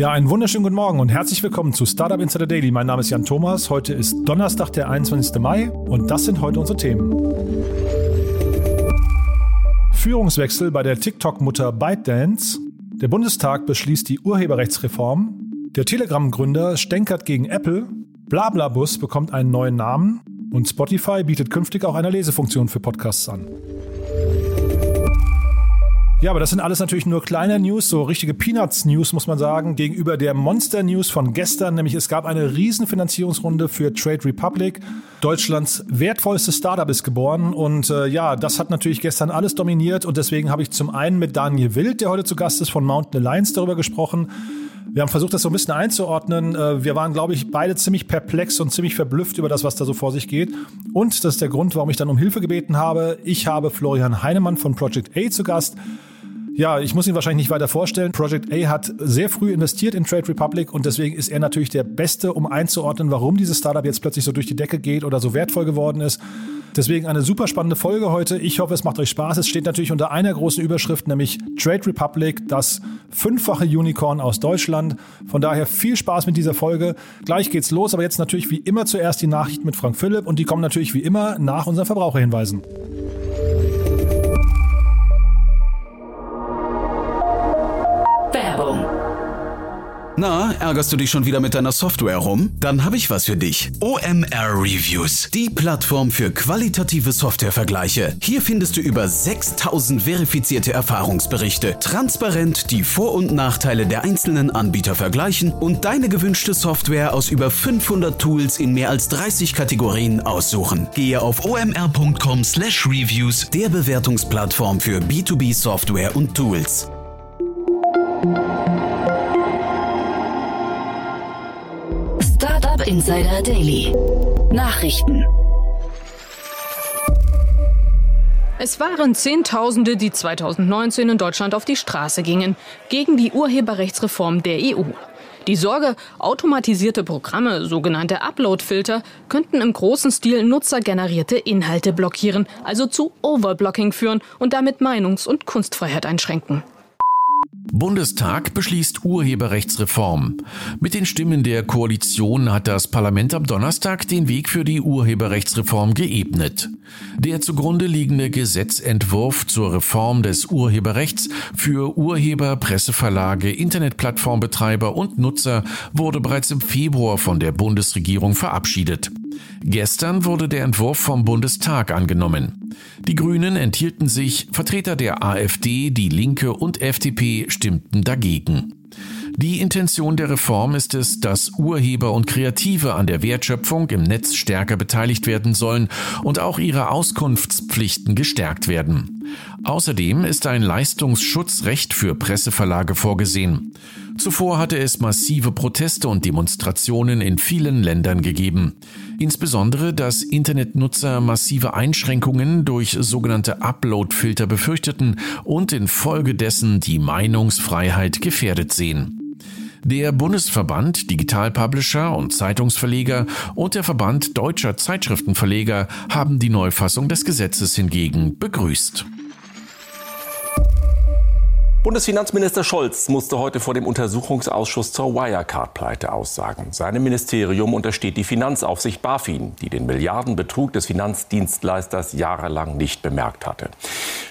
Ja, einen wunderschönen guten Morgen und herzlich willkommen zu Startup Insider Daily. Mein Name ist Jan Thomas. Heute ist Donnerstag, der 21. Mai und das sind heute unsere Themen. Führungswechsel bei der TikTok-Mutter ByteDance. Der Bundestag beschließt die Urheberrechtsreform. Der Telegram-Gründer stänkert gegen Apple. Blablabus bekommt einen neuen Namen. Und Spotify bietet künftig auch eine Lesefunktion für Podcasts an. Ja, aber das sind alles natürlich nur kleine News, so richtige Peanuts-News, muss man sagen, gegenüber der Monster-News von gestern, nämlich es gab eine Riesenfinanzierungsrunde für Trade Republic. Deutschlands wertvollstes Startup ist geboren und äh, ja, das hat natürlich gestern alles dominiert und deswegen habe ich zum einen mit Daniel Wild, der heute zu Gast ist von Mountain Alliance, darüber gesprochen. Wir haben versucht, das so ein bisschen einzuordnen. Äh, wir waren, glaube ich, beide ziemlich perplex und ziemlich verblüfft über das, was da so vor sich geht. Und das ist der Grund, warum ich dann um Hilfe gebeten habe. Ich habe Florian Heinemann von Project A zu Gast. Ja, ich muss ihn wahrscheinlich nicht weiter vorstellen. Project A hat sehr früh investiert in Trade Republic und deswegen ist er natürlich der Beste, um einzuordnen, warum dieses Startup jetzt plötzlich so durch die Decke geht oder so wertvoll geworden ist. Deswegen eine super spannende Folge heute. Ich hoffe, es macht euch Spaß. Es steht natürlich unter einer großen Überschrift, nämlich Trade Republic, das fünffache Unicorn aus Deutschland. Von daher viel Spaß mit dieser Folge. Gleich geht's los, aber jetzt natürlich wie immer zuerst die Nachrichten mit Frank Philipp und die kommen natürlich wie immer nach unseren Verbraucherhinweisen. Na, ärgerst du dich schon wieder mit deiner Software rum? Dann habe ich was für dich. OMR Reviews, die Plattform für qualitative Softwarevergleiche. Hier findest du über 6000 verifizierte Erfahrungsberichte, transparent die Vor- und Nachteile der einzelnen Anbieter vergleichen und deine gewünschte Software aus über 500 Tools in mehr als 30 Kategorien aussuchen. Gehe auf omr.com/reviews, der Bewertungsplattform für B2B Software und Tools. Insider Daily. Nachrichten. Es waren Zehntausende, die 2019 in Deutschland auf die Straße gingen, gegen die Urheberrechtsreform der EU. Die Sorge, automatisierte Programme, sogenannte Upload-Filter, könnten im großen Stil nutzergenerierte Inhalte blockieren, also zu Overblocking führen und damit Meinungs- und Kunstfreiheit einschränken. Bundestag beschließt Urheberrechtsreform. Mit den Stimmen der Koalition hat das Parlament am Donnerstag den Weg für die Urheberrechtsreform geebnet. Der zugrunde liegende Gesetzentwurf zur Reform des Urheberrechts für Urheber, Presseverlage, Internetplattformbetreiber und Nutzer wurde bereits im Februar von der Bundesregierung verabschiedet. Gestern wurde der Entwurf vom Bundestag angenommen. Die Grünen enthielten sich, Vertreter der AfD, die Linke und FDP stimmten dagegen. Die Intention der Reform ist es, dass Urheber und Kreative an der Wertschöpfung im Netz stärker beteiligt werden sollen und auch ihre Auskunftspflichten gestärkt werden. Außerdem ist ein Leistungsschutzrecht für Presseverlage vorgesehen. Zuvor hatte es massive Proteste und Demonstrationen in vielen Ländern gegeben. Insbesondere, dass Internetnutzer massive Einschränkungen durch sogenannte Upload-Filter befürchteten und infolgedessen die Meinungsfreiheit gefährdet sehen. Der Bundesverband Digital Publisher und Zeitungsverleger und der Verband deutscher Zeitschriftenverleger haben die Neufassung des Gesetzes hingegen begrüßt. Bundesfinanzminister Scholz musste heute vor dem Untersuchungsausschuss zur Wirecard-Pleite aussagen. Seinem Ministerium untersteht die Finanzaufsicht BaFin, die den Milliardenbetrug des Finanzdienstleisters jahrelang nicht bemerkt hatte.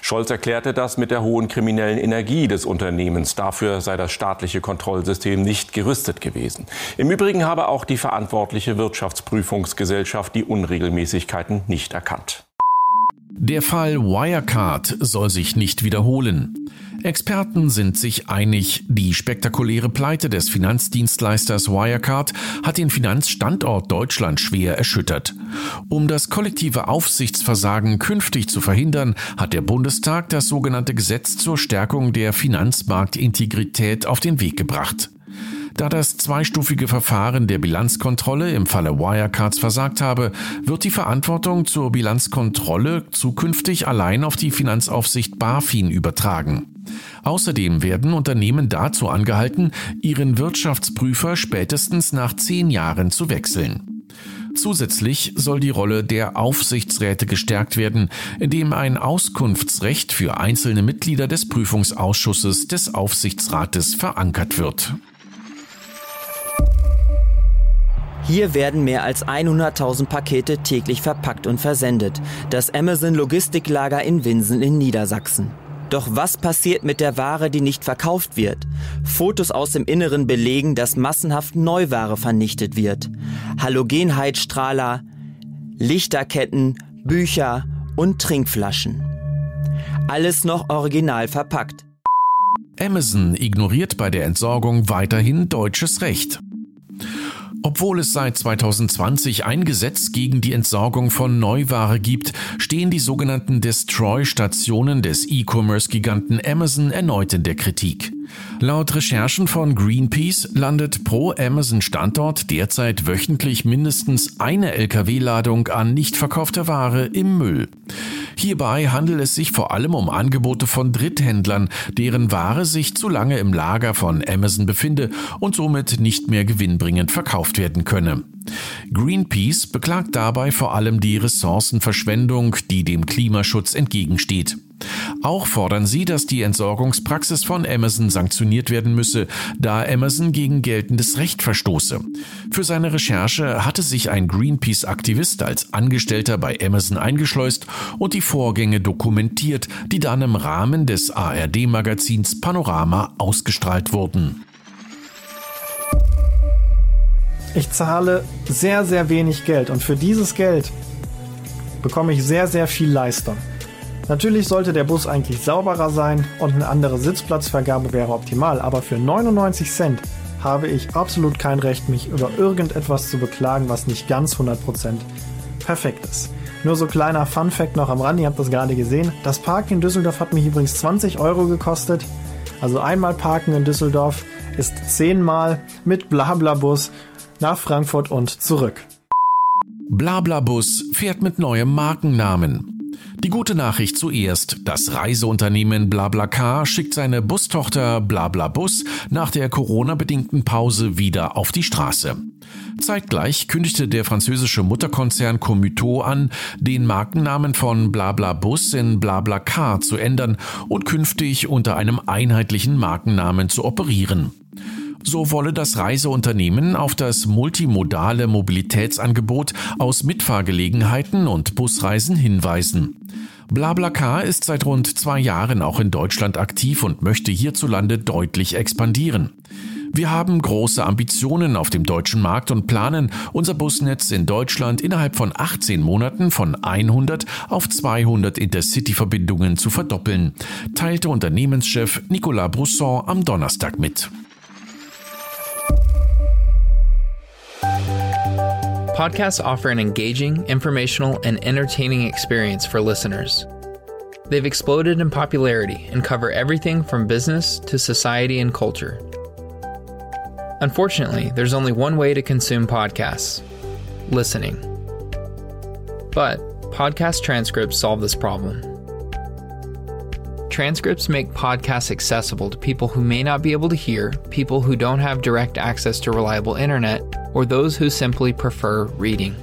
Scholz erklärte das mit der hohen kriminellen Energie des Unternehmens. Dafür sei das staatliche Kontrollsystem nicht gerüstet gewesen. Im Übrigen habe auch die verantwortliche Wirtschaftsprüfungsgesellschaft die Unregelmäßigkeiten nicht erkannt. Der Fall Wirecard soll sich nicht wiederholen. Experten sind sich einig, die spektakuläre Pleite des Finanzdienstleisters Wirecard hat den Finanzstandort Deutschland schwer erschüttert. Um das kollektive Aufsichtsversagen künftig zu verhindern, hat der Bundestag das sogenannte Gesetz zur Stärkung der Finanzmarktintegrität auf den Weg gebracht. Da das zweistufige Verfahren der Bilanzkontrolle im Falle Wirecards versagt habe, wird die Verantwortung zur Bilanzkontrolle zukünftig allein auf die Finanzaufsicht BaFin übertragen. Außerdem werden Unternehmen dazu angehalten, ihren Wirtschaftsprüfer spätestens nach zehn Jahren zu wechseln. Zusätzlich soll die Rolle der Aufsichtsräte gestärkt werden, indem ein Auskunftsrecht für einzelne Mitglieder des Prüfungsausschusses des Aufsichtsrates verankert wird. Hier werden mehr als 100.000 Pakete täglich verpackt und versendet. Das Amazon Logistiklager in Winsen in Niedersachsen. Doch was passiert mit der Ware, die nicht verkauft wird? Fotos aus dem Inneren belegen, dass massenhaft Neuware vernichtet wird. Halogenheizstrahler, Lichterketten, Bücher und Trinkflaschen. Alles noch original verpackt. Amazon ignoriert bei der Entsorgung weiterhin deutsches Recht. Obwohl es seit 2020 ein Gesetz gegen die Entsorgung von Neuware gibt, stehen die sogenannten Destroy-Stationen des E-Commerce-Giganten Amazon erneut in der Kritik. Laut Recherchen von Greenpeace landet pro Amazon-Standort derzeit wöchentlich mindestens eine Lkw-Ladung an nicht verkaufter Ware im Müll. Hierbei handelt es sich vor allem um Angebote von Dritthändlern, deren Ware sich zu lange im Lager von Amazon befinde und somit nicht mehr gewinnbringend verkauft werden könne. Greenpeace beklagt dabei vor allem die Ressourcenverschwendung, die dem Klimaschutz entgegensteht. Auch fordern sie, dass die Entsorgungspraxis von Amazon sanktioniert werden müsse, da Amazon gegen geltendes Recht verstoße. Für seine Recherche hatte sich ein Greenpeace-Aktivist als Angestellter bei Amazon eingeschleust und die Vorgänge dokumentiert, die dann im Rahmen des ARD-Magazins Panorama ausgestrahlt wurden. Ich zahle sehr, sehr wenig Geld und für dieses Geld bekomme ich sehr, sehr viel Leistung. Natürlich sollte der Bus eigentlich sauberer sein und eine andere Sitzplatzvergabe wäre optimal, aber für 99 Cent habe ich absolut kein Recht, mich über irgendetwas zu beklagen, was nicht ganz 100% perfekt ist. Nur so kleiner Fun Fact noch am Rand, ihr habt das gerade gesehen. Das Parken in Düsseldorf hat mich übrigens 20 Euro gekostet. Also einmal parken in Düsseldorf ist zehnmal mit Blablabus nach Frankfurt und zurück. Blablabus fährt mit neuem Markennamen. Die gute Nachricht zuerst. Das Reiseunternehmen BlaBlaCar schickt seine Bustochter BlaBlaBus nach der Corona-bedingten Pause wieder auf die Straße. Zeitgleich kündigte der französische Mutterkonzern Commuto an, den Markennamen von BlaBlaBus in BlaBlaCar zu ändern und künftig unter einem einheitlichen Markennamen zu operieren. So wolle das Reiseunternehmen auf das multimodale Mobilitätsangebot aus Mitfahrgelegenheiten und Busreisen hinweisen. BlaBlaCar ist seit rund zwei Jahren auch in Deutschland aktiv und möchte hierzulande deutlich expandieren. Wir haben große Ambitionen auf dem deutschen Markt und planen, unser Busnetz in Deutschland innerhalb von 18 Monaten von 100 auf 200 Intercity-Verbindungen zu verdoppeln, teilte Unternehmenschef Nicolas Brousson am Donnerstag mit. Podcasts offer an engaging, informational, and entertaining experience for listeners. They've exploded in popularity and cover everything from business to society and culture. Unfortunately, there's only one way to consume podcasts listening. But podcast transcripts solve this problem. Transcripts make podcasts accessible to people who may not be able to hear, people who don't have direct access to reliable internet, or those who simply prefer reading.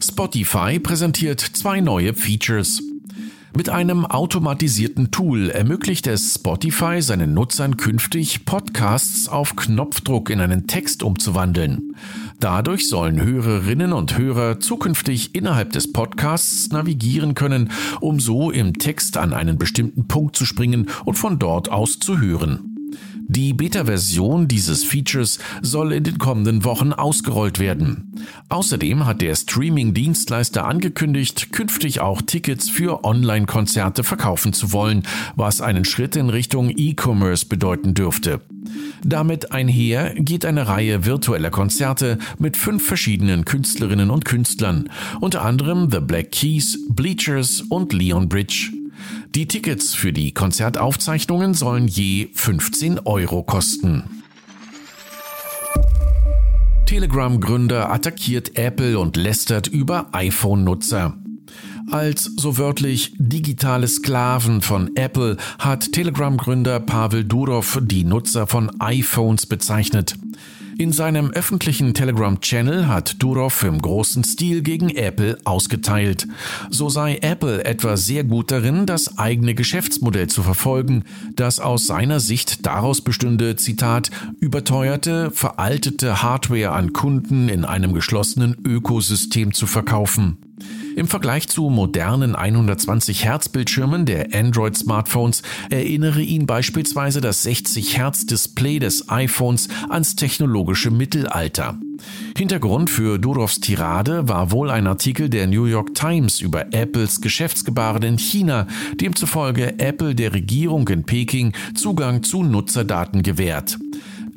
Spotify präsentiert zwei neue Features. Mit einem automatisierten Tool ermöglicht es Spotify seinen Nutzern künftig, Podcasts auf Knopfdruck in einen Text umzuwandeln. Dadurch sollen Hörerinnen und Hörer zukünftig innerhalb des Podcasts navigieren können, um so im Text an einen bestimmten Punkt zu springen und von dort aus zu hören. Die Beta-Version dieses Features soll in den kommenden Wochen ausgerollt werden. Außerdem hat der Streaming-Dienstleister angekündigt, künftig auch Tickets für Online-Konzerte verkaufen zu wollen, was einen Schritt in Richtung E-Commerce bedeuten dürfte. Damit einher geht eine Reihe virtueller Konzerte mit fünf verschiedenen Künstlerinnen und Künstlern, unter anderem The Black Keys, Bleachers und Leon Bridge. Die Tickets für die Konzertaufzeichnungen sollen je 15 Euro kosten. Telegram-Gründer attackiert Apple und lästert über iPhone-Nutzer. Als so wörtlich digitale Sklaven von Apple hat Telegram-Gründer Pavel Durov die Nutzer von iPhones bezeichnet. In seinem öffentlichen Telegram-Channel hat Durov im großen Stil gegen Apple ausgeteilt. So sei Apple etwa sehr gut darin, das eigene Geschäftsmodell zu verfolgen, das aus seiner Sicht daraus bestünde, Zitat, überteuerte, veraltete Hardware an Kunden in einem geschlossenen Ökosystem zu verkaufen. Im Vergleich zu modernen 120 Hertz Bildschirmen der Android Smartphones erinnere ihn beispielsweise das 60 Hertz Display des iPhones ans technologische Mittelalter. Hintergrund für Durovs Tirade war wohl ein Artikel der New York Times über Apples Geschäftsgebaren in China, demzufolge Apple der Regierung in Peking Zugang zu Nutzerdaten gewährt.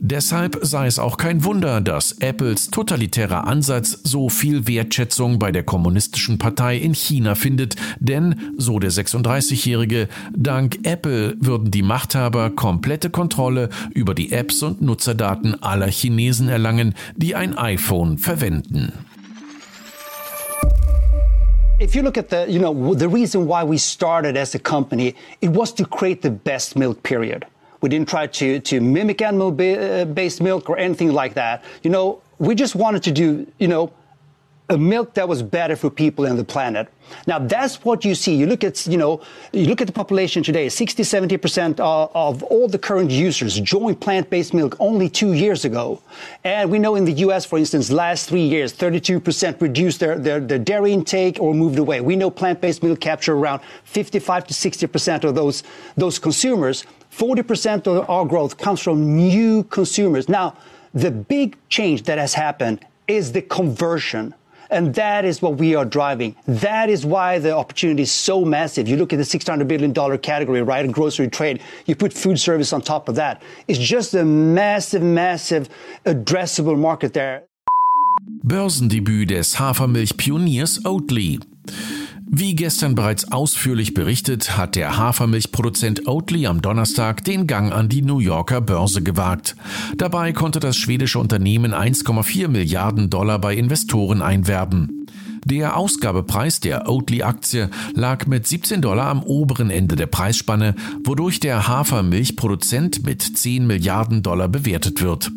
Deshalb sei es auch kein Wunder, dass Apples totalitärer Ansatz so viel Wertschätzung bei der kommunistischen Partei in China findet, denn, so der 36-Jährige, dank Apple würden die Machthaber komplette Kontrolle über die Apps und Nutzerdaten aller Chinesen erlangen, die ein iPhone verwenden. if you look at the, you know, the reason why we started as a company, it was to create the best milk period. We didn't try to, to mimic animal uh, based milk or anything like that. You know, we just wanted to do, you know, a milk that was better for people and the planet. Now that's what you see. You look at, you know, you look at the population today, 60, 70% of, of all the current users joined plant-based milk only two years ago. And we know in the US, for instance, last three years, 32% reduced their, their, their dairy intake or moved away. We know plant-based milk capture around 55 to 60% of those, those consumers. 40% of our growth comes from new consumers. Now, the big change that has happened is the conversion. And that is what we are driving. That is why the opportunity is so massive. You look at the $600 billion category, right? In grocery trade. You put food service on top of that. It's just a massive, massive addressable market there. Börsendebüt des Hafermilchpioniers Oatly. Wie gestern bereits ausführlich berichtet, hat der Hafermilchproduzent Oatly am Donnerstag den Gang an die New Yorker Börse gewagt. Dabei konnte das schwedische Unternehmen 1,4 Milliarden Dollar bei Investoren einwerben. Der Ausgabepreis der Oatly-Aktie lag mit 17 Dollar am oberen Ende der Preisspanne, wodurch der Hafermilchproduzent mit 10 Milliarden Dollar bewertet wird.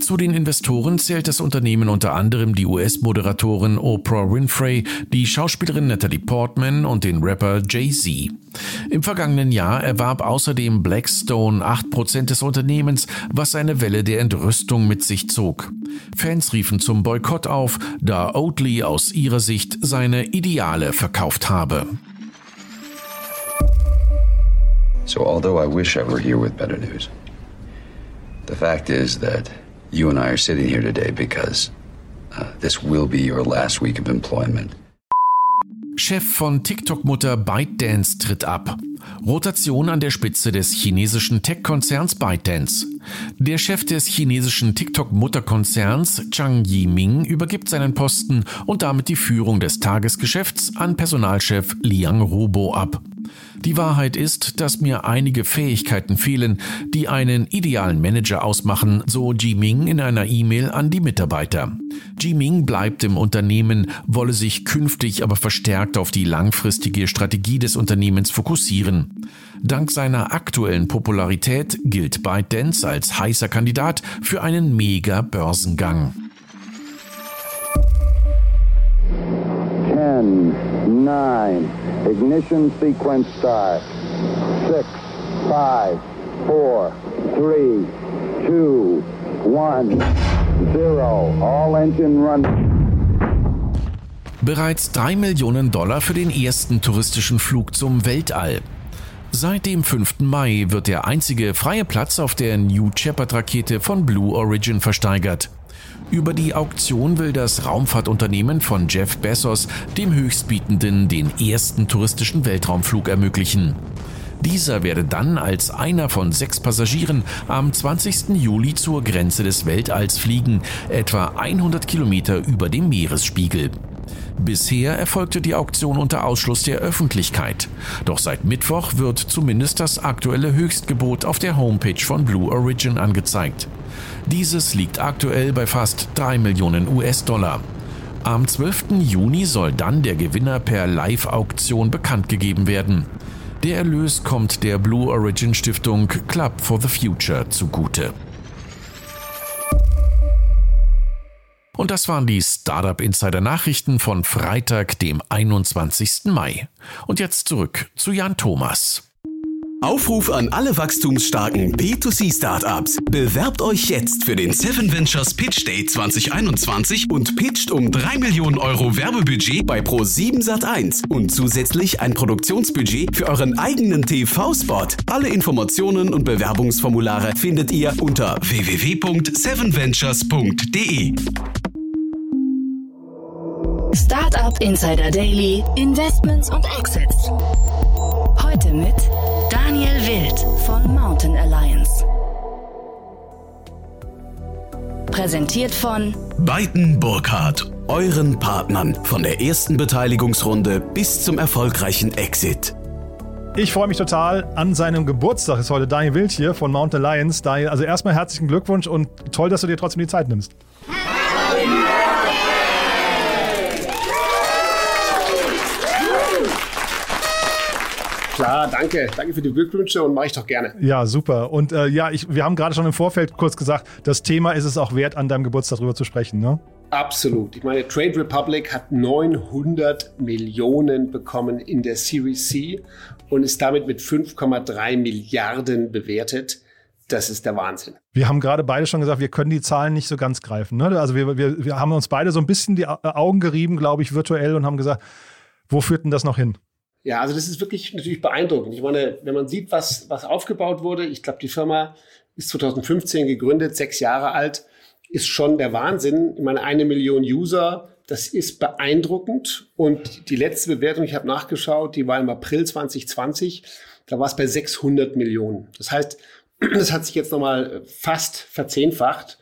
Zu den Investoren zählt das Unternehmen unter anderem die US-Moderatorin Oprah Winfrey, die Schauspielerin Natalie Portman und den Rapper Jay-Z. Im vergangenen Jahr erwarb außerdem Blackstone 8% des Unternehmens, was eine Welle der Entrüstung mit sich zog. Fans riefen zum Boykott auf, da Oatly aus ihrer Sicht seine Ideale verkauft habe. So although I wish I were here with better news, the fact is that you and I are sitting here today because uh, this will be your last week of employment. Chef von TikTok-Mutter ByteDance tritt ab. Rotation an der Spitze des chinesischen Tech-Konzerns ByteDance. Der Chef des chinesischen TikTok-Mutterkonzerns Chang Yiming übergibt seinen Posten und damit die Führung des Tagesgeschäfts an Personalchef Liang Rubo ab. Die Wahrheit ist, dass mir einige Fähigkeiten fehlen, die einen idealen Manager ausmachen, so Jiming in einer E-Mail an die Mitarbeiter. Jiming bleibt im Unternehmen, wolle sich künftig aber verstärkt auf die langfristige Strategie des Unternehmens fokussieren. Dank seiner aktuellen Popularität gilt ByteDance als heißer Kandidat für einen Mega-Börsengang. 10, 9, ignition sequence start. 6, 5, 4, 3, 2, 1, 0. All engine run. Bereits 3 Millionen Dollar für den ersten touristischen Flug zum Weltall. Seit dem 5. Mai wird der einzige freie Platz auf der New Shepard-Rakete von Blue Origin versteigert. Über die Auktion will das Raumfahrtunternehmen von Jeff Bezos dem Höchstbietenden den ersten touristischen Weltraumflug ermöglichen. Dieser werde dann als einer von sechs Passagieren am 20. Juli zur Grenze des Weltalls fliegen, etwa 100 Kilometer über dem Meeresspiegel. Bisher erfolgte die Auktion unter Ausschluss der Öffentlichkeit. Doch seit Mittwoch wird zumindest das aktuelle Höchstgebot auf der Homepage von Blue Origin angezeigt. Dieses liegt aktuell bei fast 3 Millionen US-Dollar. Am 12. Juni soll dann der Gewinner per Live-Auktion bekannt gegeben werden. Der Erlös kommt der Blue Origin Stiftung Club for the Future zugute. Und das waren die Startup Insider Nachrichten von Freitag, dem 21. Mai. Und jetzt zurück zu Jan Thomas. Aufruf an alle wachstumsstarken B2C-Startups. Bewerbt euch jetzt für den Seven Ventures Pitch Day 2021 und pitcht um 3 Millionen Euro Werbebudget bei Pro7 Sat1 und zusätzlich ein Produktionsbudget für euren eigenen TV-Spot. Alle Informationen und Bewerbungsformulare findet ihr unter www.sevenventures.de. Startup Insider Daily, Investments und Exits. Heute mit Daniel Wild von Mountain Alliance. Präsentiert von Beiten Burkhardt, euren Partnern von der ersten Beteiligungsrunde bis zum erfolgreichen Exit. Ich freue mich total. An seinem Geburtstag ist heute Daniel Wild hier von Mountain Alliance. Daniel, also erstmal herzlichen Glückwunsch und toll, dass du dir trotzdem die Zeit nimmst. Klar, danke. Danke für die Glückwünsche und mache ich doch gerne. Ja, super. Und äh, ja, ich, wir haben gerade schon im Vorfeld kurz gesagt, das Thema ist es auch wert, an deinem Geburtstag darüber zu sprechen, ne? Absolut. Ich meine, Trade Republic hat 900 Millionen bekommen in der Series C und ist damit mit 5,3 Milliarden bewertet. Das ist der Wahnsinn. Wir haben gerade beide schon gesagt, wir können die Zahlen nicht so ganz greifen. Ne? Also wir, wir, wir haben uns beide so ein bisschen die Augen gerieben, glaube ich, virtuell und haben gesagt, wo führt denn das noch hin? Ja, also das ist wirklich natürlich beeindruckend. Ich meine, wenn man sieht, was, was aufgebaut wurde, ich glaube, die Firma ist 2015 gegründet, sechs Jahre alt, ist schon der Wahnsinn. Ich meine, eine Million User, das ist beeindruckend. Und die letzte Bewertung, ich habe nachgeschaut, die war im April 2020, da war es bei 600 Millionen. Das heißt, das hat sich jetzt nochmal fast verzehnfacht.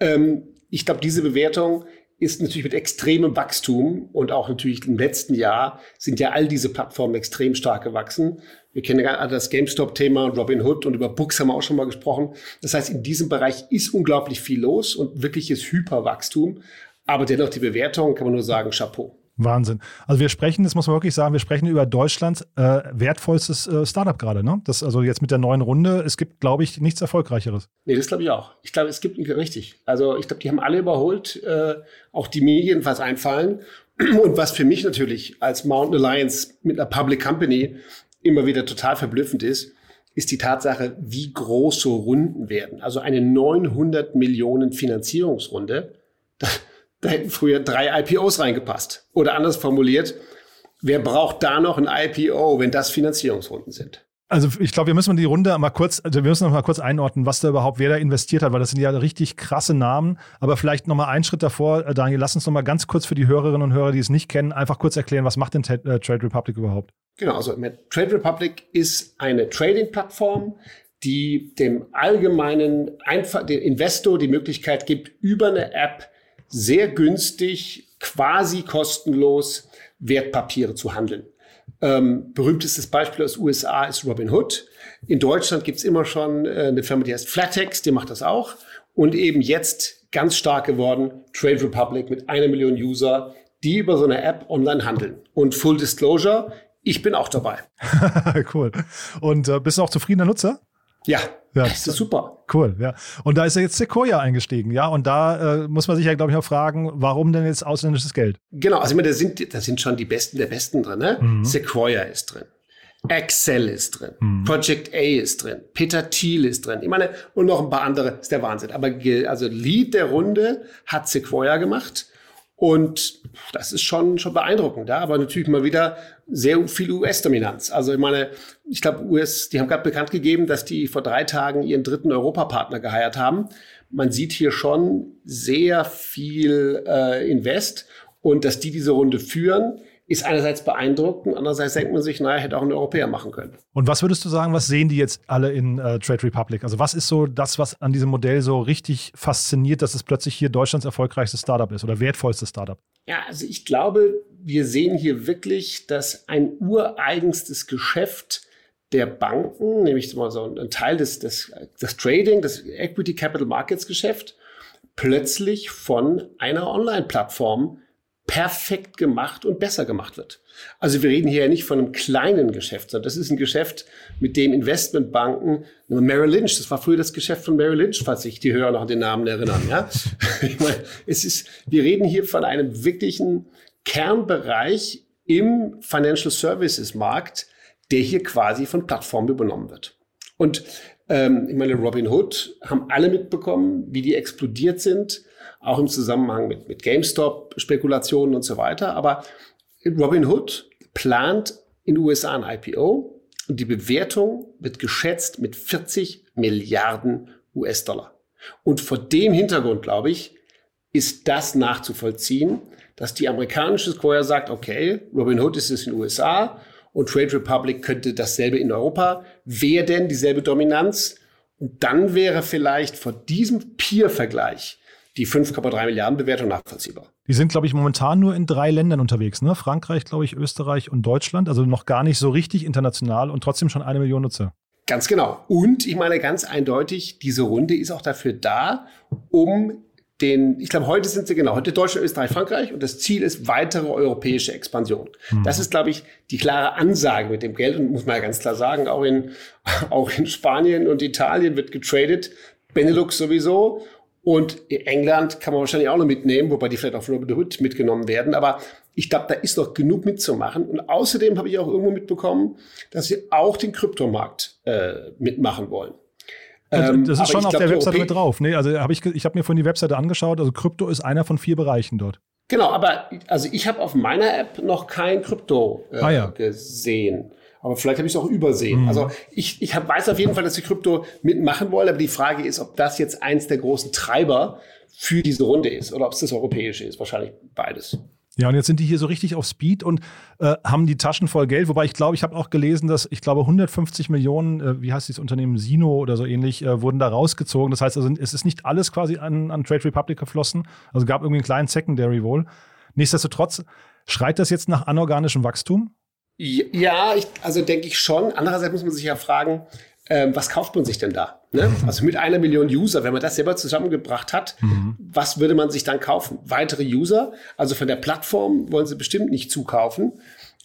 Ähm, ich glaube, diese Bewertung ist natürlich mit extremem Wachstum und auch natürlich im letzten Jahr sind ja all diese Plattformen extrem stark gewachsen. Wir kennen ja das GameStop-Thema und Robin Hood und über Books haben wir auch schon mal gesprochen. Das heißt, in diesem Bereich ist unglaublich viel los und wirkliches Hyperwachstum. Aber dennoch die Bewertung kann man nur sagen, Chapeau. Wahnsinn. Also wir sprechen, das muss man wirklich sagen, wir sprechen über Deutschlands äh, wertvollstes äh, Startup gerade, ne? Das also jetzt mit der neuen Runde, es gibt, glaube ich, nichts Erfolgreicheres. Nee, das glaube ich auch. Ich glaube, es gibt richtig. Also ich glaube, die haben alle überholt, äh, auch die mir jedenfalls einfallen. Und was für mich natürlich als Mountain Alliance mit einer Public Company immer wieder total verblüffend ist, ist die Tatsache, wie groß so Runden werden. Also eine 900 Millionen Finanzierungsrunde. Da hätten früher drei IPOs reingepasst. Oder anders formuliert, wer braucht da noch ein IPO, wenn das Finanzierungsrunden sind? Also ich glaube, wir müssen die Runde mal kurz, also wir müssen noch mal kurz einordnen, was da überhaupt, wer da investiert hat, weil das sind ja richtig krasse Namen. Aber vielleicht noch mal einen Schritt davor, äh, Daniel, lass uns noch mal ganz kurz für die Hörerinnen und Hörer, die es nicht kennen, einfach kurz erklären, was macht denn äh, Trade Republic überhaupt? Genau, also Trade Republic ist eine Trading-Plattform, die dem allgemeinen Einfach dem Investor die Möglichkeit gibt, über eine App sehr günstig, quasi kostenlos Wertpapiere zu handeln. Ähm, berühmtestes Beispiel aus USA ist Robin Hood. In Deutschland gibt's immer schon äh, eine Firma, die heißt Flatex, die macht das auch. Und eben jetzt ganz stark geworden, Trade Republic mit einer Million User, die über so eine App online handeln. Und Full Disclosure, ich bin auch dabei. cool. Und äh, bist du auch zufriedener Nutzer? Ja, ja, das ist super. Cool, ja. Und da ist ja jetzt Sequoia eingestiegen, ja. Und da äh, muss man sich ja, glaube ich, auch fragen, warum denn jetzt ausländisches Geld? Genau, also ich meine, da sind, da sind schon die Besten der Besten drin, ne? Mhm. Sequoia ist drin. Excel ist drin, mhm. Project A ist drin, Peter Thiel ist drin. Ich meine, und noch ein paar andere, ist der Wahnsinn. Aber also Lead der Runde hat Sequoia gemacht. Und das ist schon, schon beeindruckend, ja. Aber natürlich mal wieder sehr viel US-Dominanz. Also ich meine, ich glaube, US, die haben gerade bekannt gegeben, dass die vor drei Tagen ihren dritten Europapartner geheiert haben. Man sieht hier schon sehr viel äh, Invest und dass die diese Runde führen, ist einerseits beeindruckend, andererseits denkt man sich, naja, hätte auch ein Europäer machen können. Und was würdest du sagen, was sehen die jetzt alle in äh, Trade Republic? Also was ist so das, was an diesem Modell so richtig fasziniert, dass es plötzlich hier Deutschlands erfolgreichstes Startup ist oder wertvollstes Startup? Ja, also ich glaube, wir sehen hier wirklich, dass ein ureigenstes Geschäft der Banken, nämlich mal so ein Teil des, des, des Trading, des Equity Capital Markets Geschäft, plötzlich von einer Online-Plattform perfekt gemacht und besser gemacht wird. Also wir reden hier ja nicht von einem kleinen Geschäft, sondern das ist ein Geschäft, mit dem Investmentbanken, Merrill Lynch, das war früher das Geschäft von Merrill Lynch, falls sich die Hörer noch an den Namen erinnern. Ja? Ich meine, es ist, wir reden hier von einem wirklichen Kernbereich im Financial Services Markt, der hier quasi von Plattformen übernommen wird. Und ähm, ich meine, Robin Hood haben alle mitbekommen, wie die explodiert sind, auch im Zusammenhang mit, mit GameStop-Spekulationen und so weiter. Aber Robinhood plant in den USA ein IPO und die Bewertung wird geschätzt mit 40 Milliarden US-Dollar. Und vor dem Hintergrund, glaube ich, ist das nachzuvollziehen, dass die amerikanische Square sagt, okay, Robinhood ist es in den USA und Trade Republic könnte dasselbe in Europa. Wer denn dieselbe Dominanz? Und dann wäre vielleicht vor diesem Peer-Vergleich die 5,3 Milliarden Bewertung nachvollziehbar. Die sind, glaube ich, momentan nur in drei Ländern unterwegs, ne? Frankreich, glaube ich, Österreich und Deutschland, also noch gar nicht so richtig international und trotzdem schon eine Million Nutzer. Ganz genau. Und ich meine ganz eindeutig, diese Runde ist auch dafür da, um den, ich glaube, heute sind sie genau, heute Deutschland, Österreich, Frankreich und das Ziel ist weitere europäische Expansion. Mhm. Das ist, glaube ich, die klare Ansage mit dem Geld und muss man ja ganz klar sagen, auch in, auch in Spanien und Italien wird getradet, Benelux sowieso und England kann man wahrscheinlich auch noch mitnehmen, wobei die vielleicht auch von Robin Hood mitgenommen werden. Aber ich glaube, da ist noch genug mitzumachen. Und außerdem habe ich auch irgendwo mitbekommen, dass sie auch den Kryptomarkt äh, mitmachen wollen. Also, ähm, das ist schon auf glaub, der Webseite mit drauf. Nee, also hab ich, ich habe mir von die Webseite angeschaut. Also Krypto ist einer von vier Bereichen dort. Genau, aber also ich habe auf meiner App noch kein Krypto äh, ah, ja. gesehen. Aber vielleicht habe ich es auch übersehen. Mhm. Also ich, ich hab, weiß auf jeden Fall, dass die Krypto mitmachen wollen, aber die Frage ist, ob das jetzt eins der großen Treiber für diese Runde ist oder ob es das europäische ist. Wahrscheinlich beides. Ja, und jetzt sind die hier so richtig auf Speed und äh, haben die Taschen voll Geld. Wobei ich glaube, ich habe auch gelesen, dass ich glaube 150 Millionen, äh, wie heißt dieses Unternehmen, Sino oder so ähnlich, äh, wurden da rausgezogen. Das heißt also, es ist nicht alles quasi an, an Trade Republic geflossen. Also gab irgendwie einen kleinen Secondary wohl. Nichtsdestotrotz schreit das jetzt nach anorganischem Wachstum? Ja, ich, also denke ich schon. Andererseits muss man sich ja fragen, ähm, was kauft man sich denn da? Ne? Also mit einer Million User, wenn man das selber zusammengebracht hat, mhm. was würde man sich dann kaufen? Weitere User? Also von der Plattform wollen sie bestimmt nicht zukaufen.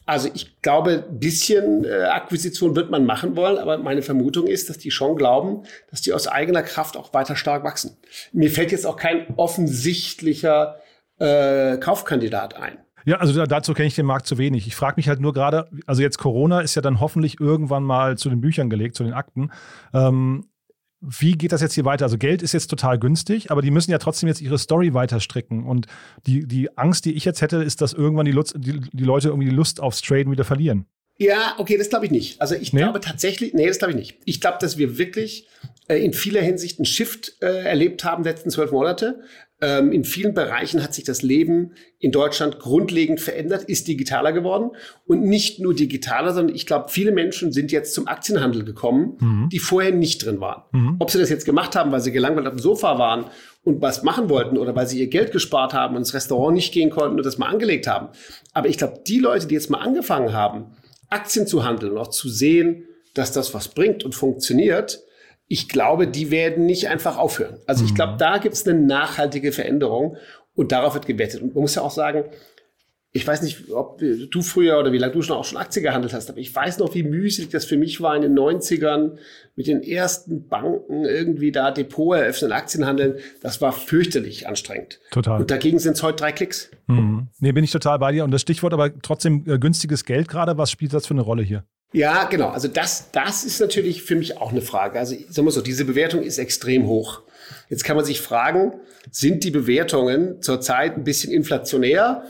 Also ich glaube, ein bisschen äh, Akquisition wird man machen wollen, aber meine Vermutung ist, dass die schon glauben, dass die aus eigener Kraft auch weiter stark wachsen. Mir fällt jetzt auch kein offensichtlicher äh, Kaufkandidat ein. Ja, also dazu kenne ich den Markt zu wenig. Ich frage mich halt nur gerade, also jetzt Corona ist ja dann hoffentlich irgendwann mal zu den Büchern gelegt, zu den Akten. Ähm, wie geht das jetzt hier weiter? Also Geld ist jetzt total günstig, aber die müssen ja trotzdem jetzt ihre Story weiter stricken. Und die, die Angst, die ich jetzt hätte, ist, dass irgendwann die, Lust, die, die Leute irgendwie die Lust aufs Traden wieder verlieren. Ja, okay, das glaube ich nicht. Also ich nee? glaube tatsächlich, nee, das glaube ich nicht. Ich glaube, dass wir wirklich äh, in vieler Hinsicht einen Shift äh, erlebt haben letzten zwölf Monate. Ähm, in vielen Bereichen hat sich das Leben in Deutschland grundlegend verändert, ist digitaler geworden. Und nicht nur digitaler, sondern ich glaube, viele Menschen sind jetzt zum Aktienhandel gekommen, mhm. die vorher nicht drin waren. Mhm. Ob sie das jetzt gemacht haben, weil sie gelangweilt auf dem Sofa waren und was machen wollten oder weil sie ihr Geld gespart haben und ins Restaurant nicht gehen konnten und das mal angelegt haben. Aber ich glaube, die Leute, die jetzt mal angefangen haben, Aktien zu handeln und auch zu sehen, dass das was bringt und funktioniert, ich glaube, die werden nicht einfach aufhören. Also ich glaube, mhm. da gibt es eine nachhaltige Veränderung und darauf wird gewettet. Und man muss ja auch sagen, ich weiß nicht, ob du früher oder wie lange du schon auch schon Aktien gehandelt hast, aber ich weiß noch, wie mühselig das für mich war in den 90ern mit den ersten Banken irgendwie da Depot eröffnen, Aktien handeln. Das war fürchterlich anstrengend. Total. Und dagegen sind es heute drei Klicks. Mhm. Nee, bin ich total bei dir. Und das Stichwort aber trotzdem äh, günstiges Geld gerade, was spielt das für eine Rolle hier? Ja, genau. Also das, das ist natürlich für mich auch eine Frage. Also sagen wir so, diese Bewertung ist extrem hoch. Jetzt kann man sich fragen, sind die Bewertungen zurzeit ein bisschen inflationär?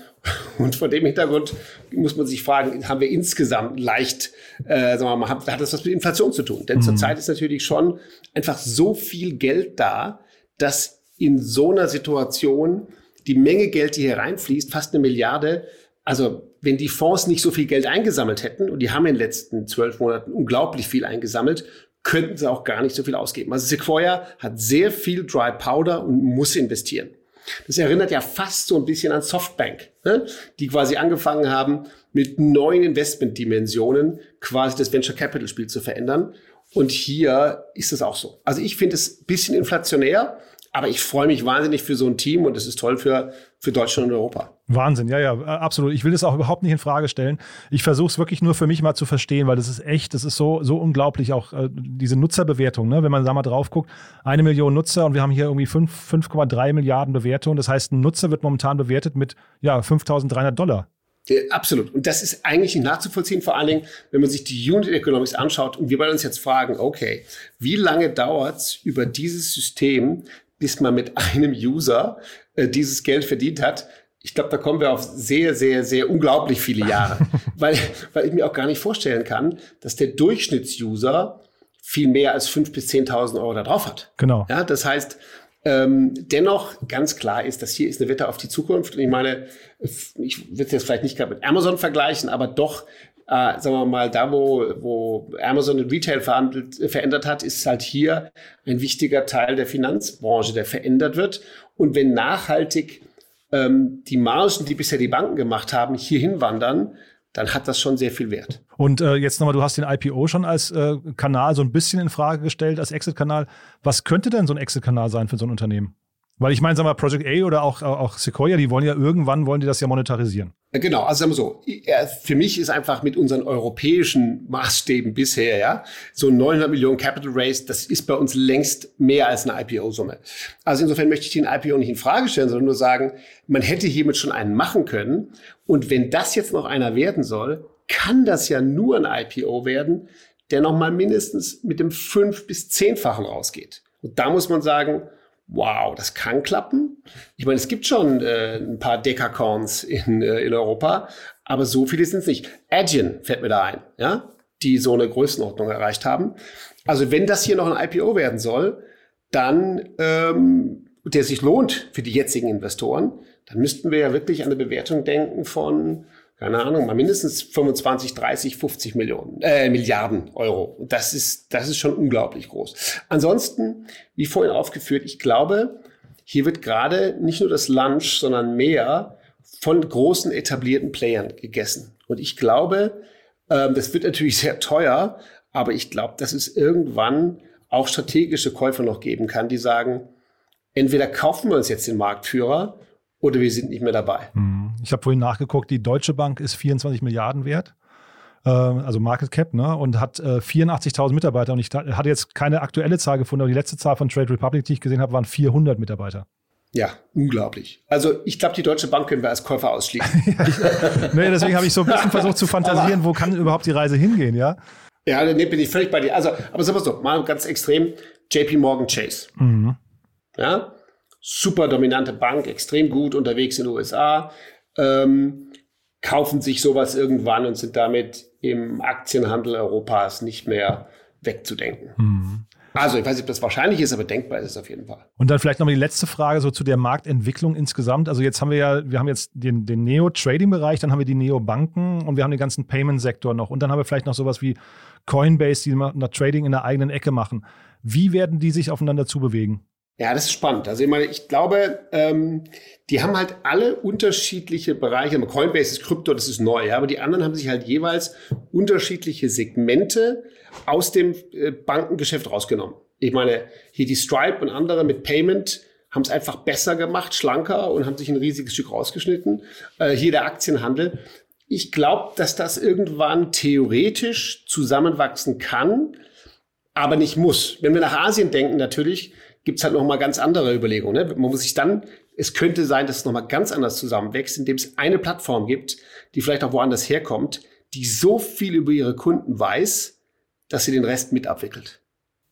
Und vor dem Hintergrund muss man sich fragen, haben wir insgesamt leicht, äh, sagen wir mal, hat, hat das was mit Inflation zu tun? Denn mhm. zurzeit ist natürlich schon einfach so viel Geld da, dass in so einer Situation die Menge Geld, die hier reinfließt, fast eine Milliarde, also wenn die Fonds nicht so viel Geld eingesammelt hätten, und die haben in den letzten zwölf Monaten unglaublich viel eingesammelt, könnten sie auch gar nicht so viel ausgeben. Also Sequoia hat sehr viel Dry Powder und muss investieren. Das erinnert ja fast so ein bisschen an Softbank, ne? die quasi angefangen haben, mit neuen Investmentdimensionen quasi das Venture Capital Spiel zu verändern. Und hier ist es auch so. Also ich finde es bisschen inflationär, Aber ich freue mich wahnsinnig für so ein Team und es ist toll für, für Deutschland und Europa. Wahnsinn, ja, ja, absolut. Ich will das auch überhaupt nicht in Frage stellen. Ich versuche es wirklich nur für mich mal zu verstehen, weil das ist echt, das ist so, so unglaublich, auch äh, diese Nutzerbewertung, ne? wenn man da mal drauf guckt, eine Million Nutzer und wir haben hier irgendwie 5,3 Milliarden Bewertungen. Das heißt, ein Nutzer wird momentan bewertet mit ja, 5.300 Dollar. Ja, absolut. Und das ist eigentlich nicht nachzuvollziehen, vor allen Dingen, wenn man sich die Unit Economics anschaut und wir wollen uns jetzt fragen, okay, wie lange dauert es über dieses System, bis man mit einem User äh, dieses Geld verdient hat? Ich glaube, da kommen wir auf sehr, sehr, sehr unglaublich viele Jahre, weil, weil ich mir auch gar nicht vorstellen kann, dass der Durchschnittsuser viel mehr als 5.000 bis 10.000 Euro da drauf hat. Genau. Ja, das heißt, ähm, dennoch ganz klar ist, dass hier ist eine Wette auf die Zukunft. Und ich meine, ich würde es jetzt vielleicht nicht gerade mit Amazon vergleichen, aber doch, äh, sagen wir mal, da wo, wo Amazon den Retail äh, verändert hat, ist halt hier ein wichtiger Teil der Finanzbranche, der verändert wird. Und wenn nachhaltig ähm, die Margen, die bisher die Banken gemacht haben, hier hinwandern, dann hat das schon sehr viel Wert. Und äh, jetzt nochmal, du hast den IPO schon als äh, Kanal so ein bisschen in Frage gestellt, als Exit-Kanal. Was könnte denn so ein Exit-Kanal sein für so ein Unternehmen? Weil ich meine, wir mal, Project A oder auch, auch Sequoia, die wollen ja irgendwann, wollen die das ja monetarisieren. Genau, also sagen wir so, für mich ist einfach mit unseren europäischen Maßstäben bisher, ja, so 900 Millionen Capital Raise, das ist bei uns längst mehr als eine IPO-Summe. Also insofern möchte ich den IPO nicht in Frage stellen, sondern nur sagen, man hätte hiermit schon einen machen können. Und wenn das jetzt noch einer werden soll, kann das ja nur ein IPO werden, der nochmal mindestens mit dem fünf- bis zehnfachen rausgeht. Und da muss man sagen, wow, das kann klappen. Ich meine, es gibt schon äh, ein paar Dekacorns in, äh, in Europa, aber so viele sind es nicht. Adyen fällt mir da ein, ja, die so eine Größenordnung erreicht haben. Also wenn das hier noch ein IPO werden soll, dann ähm, der sich lohnt für die jetzigen Investoren, dann müssten wir ja wirklich an eine Bewertung denken von keine Ahnung, mal mindestens 25, 30, 50 Millionen, äh, Milliarden Euro. Und das ist, das ist schon unglaublich groß. Ansonsten, wie vorhin aufgeführt, ich glaube, hier wird gerade nicht nur das Lunch, sondern mehr von großen etablierten Playern gegessen. Und ich glaube, ähm, das wird natürlich sehr teuer, aber ich glaube, dass es irgendwann auch strategische Käufer noch geben kann, die sagen, entweder kaufen wir uns jetzt den Marktführer oder wir sind nicht mehr dabei. Mhm. Ich habe vorhin nachgeguckt, die Deutsche Bank ist 24 Milliarden wert, äh, also Market Cap, ne, und hat äh, 84.000 Mitarbeiter. Und ich hatte jetzt keine aktuelle Zahl gefunden, aber die letzte Zahl von Trade Republic, die ich gesehen habe, waren 400 Mitarbeiter. Ja, unglaublich. Also ich glaube, die Deutsche Bank können wir als Käufer ausschließen. nee, deswegen habe ich so ein bisschen versucht zu fantasieren, wo kann überhaupt die Reise hingehen, ja? Ja, nee, bin ich völlig bei dir. Also, aber sagen wir so, mal ganz extrem, JP Morgan Chase. Mhm. Ja, super dominante Bank, extrem gut unterwegs in den USA, ähm, kaufen sich sowas irgendwann und sind damit im Aktienhandel Europas nicht mehr wegzudenken. Mhm. Also, ich weiß nicht, ob das wahrscheinlich ist, aber denkbar ist es auf jeden Fall. Und dann vielleicht nochmal die letzte Frage so zu der Marktentwicklung insgesamt. Also jetzt haben wir ja, wir haben jetzt den, den Neo-Trading-Bereich, dann haben wir die Neo-Banken und wir haben den ganzen Payment-Sektor noch. Und dann haben wir vielleicht noch sowas wie Coinbase, die nach Trading in der eigenen Ecke machen. Wie werden die sich aufeinander zubewegen? Ja, das ist spannend. Also ich meine, ich glaube, ähm, die haben halt alle unterschiedliche Bereiche. Coinbase ist Krypto, das ist neu, ja, aber die anderen haben sich halt jeweils unterschiedliche Segmente aus dem äh, Bankengeschäft rausgenommen. Ich meine, hier die Stripe und andere mit Payment haben es einfach besser gemacht, schlanker und haben sich ein riesiges Stück rausgeschnitten. Äh, hier der Aktienhandel. Ich glaube, dass das irgendwann theoretisch zusammenwachsen kann, aber nicht muss. Wenn wir nach Asien denken, natürlich, gibt's halt noch mal ganz andere Überlegungen. Ne? Man muss sich dann, es könnte sein, dass es noch mal ganz anders zusammenwächst, indem es eine Plattform gibt, die vielleicht auch woanders herkommt, die so viel über ihre Kunden weiß, dass sie den Rest mit abwickelt.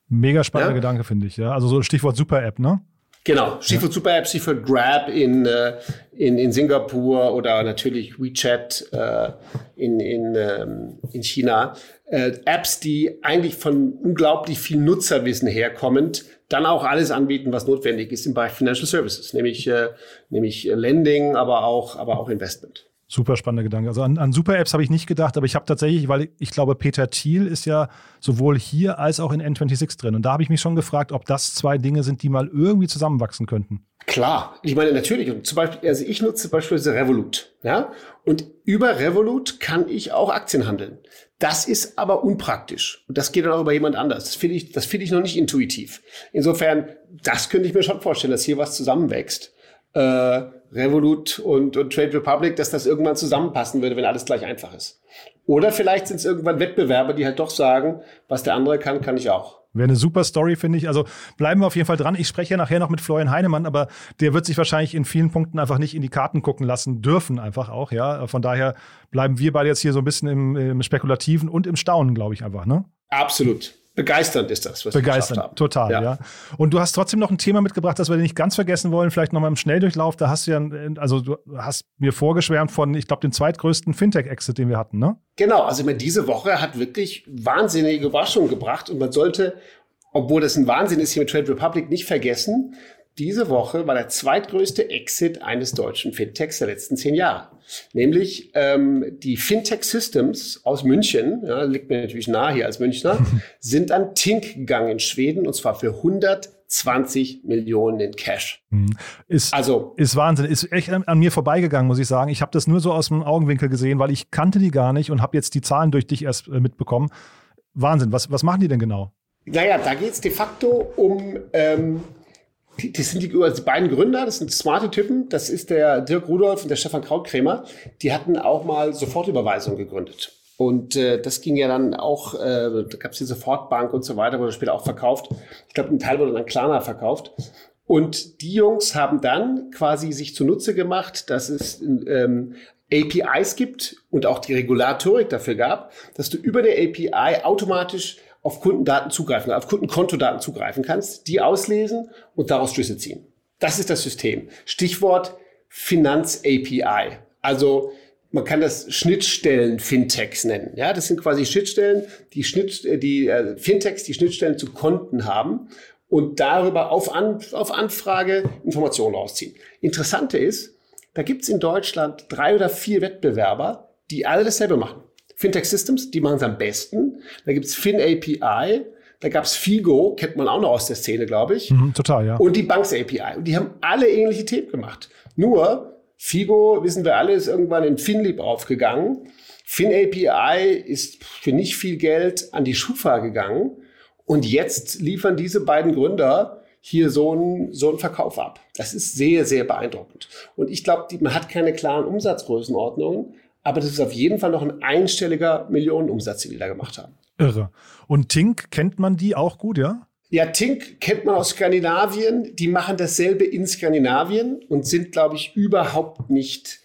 Mega spannender ja? Gedanke, finde ich. Ja? Also so Stichwort Super-App, ne? Genau, Stichwort ja. Super-App, Stichwort Grab in, äh, in, in Singapur oder natürlich WeChat äh, in, in, ähm, in China. Äh, Apps, die eigentlich von unglaublich viel Nutzerwissen herkommend dann auch alles anbieten, was notwendig ist im Bereich Financial Services, nämlich, äh, nämlich Lending, aber auch, aber auch Investment. Super spannender Gedanke. Also an, an Super-Apps habe ich nicht gedacht, aber ich habe tatsächlich, weil ich glaube, Peter Thiel ist ja sowohl hier als auch in N26 drin. Und da habe ich mich schon gefragt, ob das zwei Dinge sind, die mal irgendwie zusammenwachsen könnten. Klar, ich meine natürlich. Und zum Beispiel, also ich nutze beispielsweise Revolut, ja, und über Revolut kann ich auch Aktien handeln. Das ist aber unpraktisch und das geht dann auch über jemand anders. Das finde ich, das finde ich noch nicht intuitiv. Insofern, das könnte ich mir schon vorstellen, dass hier was zusammenwächst. Äh, Revolut und, und Trade Republic, dass das irgendwann zusammenpassen würde, wenn alles gleich einfach ist. Oder vielleicht sind es irgendwann Wettbewerber, die halt doch sagen, was der andere kann, kann ich auch. Wäre eine super Story, finde ich. Also bleiben wir auf jeden Fall dran. Ich spreche ja nachher noch mit Florian Heinemann, aber der wird sich wahrscheinlich in vielen Punkten einfach nicht in die Karten gucken lassen dürfen, einfach auch, ja. Von daher bleiben wir beide jetzt hier so ein bisschen im, im Spekulativen und im Staunen, glaube ich, einfach, ne? Absolut begeisternd ist das, was Begeisternd, haben. total, ja. ja. Und du hast trotzdem noch ein Thema mitgebracht, das wir nicht ganz vergessen wollen, vielleicht nochmal im Schnelldurchlauf. Da hast du ja, also du hast mir vorgeschwärmt von, ich glaube, dem zweitgrößten Fintech-Exit, den wir hatten, ne? Genau, also meine, diese Woche hat wirklich wahnsinnige Überraschungen gebracht und man sollte, obwohl das ein Wahnsinn ist hier mit Trade Republic, nicht vergessen, diese Woche war der zweitgrößte Exit eines deutschen Fintechs der letzten zehn Jahre. Nämlich ähm, die Fintech Systems aus München, ja, liegt mir natürlich nahe hier als Münchner, sind an Tink gegangen in Schweden und zwar für 120 Millionen in Cash. Mhm. Ist, also, ist Wahnsinn. Ist echt an mir vorbeigegangen, muss ich sagen. Ich habe das nur so aus dem Augenwinkel gesehen, weil ich kannte die gar nicht und habe jetzt die Zahlen durch dich erst äh, mitbekommen. Wahnsinn. Was, was machen die denn genau? Naja, da geht es de facto um ähm, die, die sind die, die beiden Gründer, das sind smarte Typen, das ist der Dirk Rudolf und der Stefan Krautkrämer, die hatten auch mal Sofortüberweisung gegründet. Und äh, das ging ja dann auch, äh, da gab es die Sofortbank und so weiter, wurde später auch verkauft. Ich glaube, ein Teil wurde dann an Klarna verkauft. Und die Jungs haben dann quasi sich zunutze gemacht, dass es ähm, APIs gibt und auch die Regulatorik dafür gab, dass du über der API automatisch auf Kundendaten zugreifen, auf Kundenkontodaten zugreifen kannst, die auslesen und daraus Schlüsse ziehen. Das ist das System. Stichwort Finanz-API. Also man kann das Schnittstellen-Fintechs nennen. Ja, das sind quasi Schnittstellen, die, Schnitt, die äh, Fintechs, die Schnittstellen zu Konten haben und darüber auf, An auf Anfrage Informationen rausziehen. Interessante ist, da gibt's in Deutschland drei oder vier Wettbewerber, die alle dasselbe machen. Fintech Systems, die machen es am besten. Da gibt's FinAPI, da gab's Figo, kennt man auch noch aus der Szene, glaube ich. Mhm, total, ja. Und die Banks API. Und die haben alle ähnliche Themen gemacht. Nur, Figo, wissen wir alle, ist irgendwann in FinLeap aufgegangen. FinAPI ist für nicht viel Geld an die Schufa gegangen. Und jetzt liefern diese beiden Gründer hier so einen, so einen Verkauf ab. Das ist sehr, sehr beeindruckend. Und ich glaube, man hat keine klaren Umsatzgrößenordnungen, aber das ist auf jeden Fall noch ein einstelliger Millionenumsatz, den die da gemacht haben. Irre. Und Tink, kennt man die auch gut, ja? Ja, Tink kennt man aus Skandinavien. Die machen dasselbe in Skandinavien und sind, glaube ich, überhaupt nicht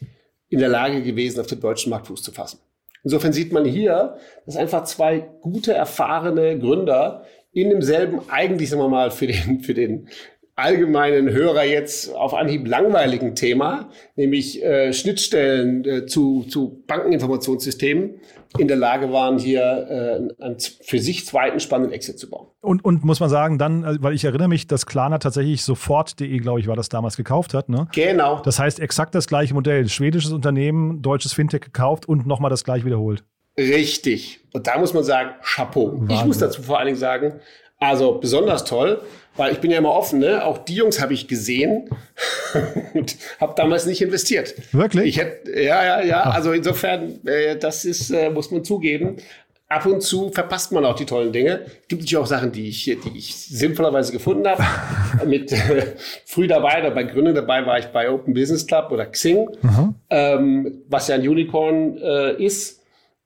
in der Lage gewesen, auf dem deutschen Markt Fuß zu fassen. Insofern sieht man hier, dass einfach zwei gute, erfahrene Gründer in demselben, eigentlich sagen wir mal, für den, für den allgemeinen Hörer jetzt auf Anhieb langweiligen Thema, nämlich äh, Schnittstellen äh, zu, zu Bankeninformationssystemen, in der Lage waren, hier äh, einen für sich zweiten spannenden Exit zu bauen. Und, und muss man sagen, dann, äh, weil ich erinnere mich, dass Klarna tatsächlich sofort.de, glaube ich, war das damals gekauft hat. Ne? Genau. Das heißt exakt das gleiche Modell. Schwedisches Unternehmen, deutsches Fintech gekauft und nochmal das gleiche wiederholt. Richtig. Und da muss man sagen, Chapeau. Wahnsinn. Ich muss dazu vor allen Dingen sagen, also besonders toll, weil ich bin ja immer offen, ne? Auch die Jungs habe ich gesehen und habe damals nicht investiert. Wirklich? Ich hätte, ja, ja, ja. Also insofern, äh, das ist, äh, muss man zugeben. Ab und zu verpasst man auch die tollen Dinge. Es gibt natürlich auch Sachen, die ich, die ich sinnvollerweise gefunden habe. Mit äh, früh dabei, oder bei Gründen dabei war ich bei Open Business Club oder Xing, ähm, was ja ein Unicorn äh, ist.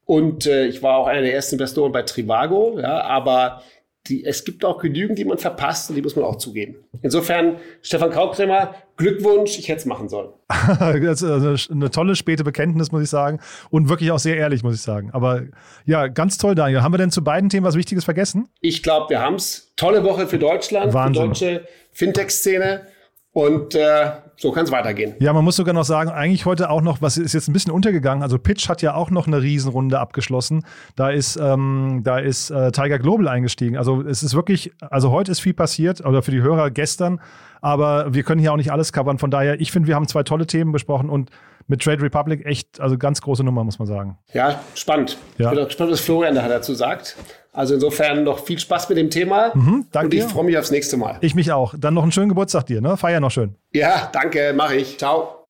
Und äh, ich war auch einer der ersten Investoren bei Trivago, ja, aber die, es gibt auch genügend, die man verpasst und die muss man auch zugeben. Insofern, Stefan Kraukremer, Glückwunsch, ich hätte es machen sollen. das ist eine tolle späte Bekenntnis, muss ich sagen. Und wirklich auch sehr ehrlich, muss ich sagen. Aber ja, ganz toll, Daniel. Haben wir denn zu beiden Themen was Wichtiges vergessen? Ich glaube, wir haben es. Tolle Woche für Deutschland, Wahnsinn. für deutsche Fintech-Szene. Und äh, so kann es weitergehen. Ja, man muss sogar noch sagen, eigentlich heute auch noch, was ist jetzt ein bisschen untergegangen. Also Pitch hat ja auch noch eine Riesenrunde abgeschlossen. Da ist, ähm, da ist äh, Tiger Global eingestiegen. Also es ist wirklich, also heute ist viel passiert, oder für die Hörer gestern, aber wir können hier auch nicht alles covern. Von daher, ich finde, wir haben zwei tolle Themen besprochen und mit Trade Republic echt, also ganz große Nummer, muss man sagen. Ja, spannend. Ja. Ich bin auch gespannt, was Florian da dazu sagt. Also insofern noch viel Spaß mit dem Thema. Mhm, danke und ich freue mich aufs nächste Mal. Ich mich auch. Dann noch einen schönen Geburtstag dir, ne? Feier noch schön. Ja, danke, mache ich. Ciao.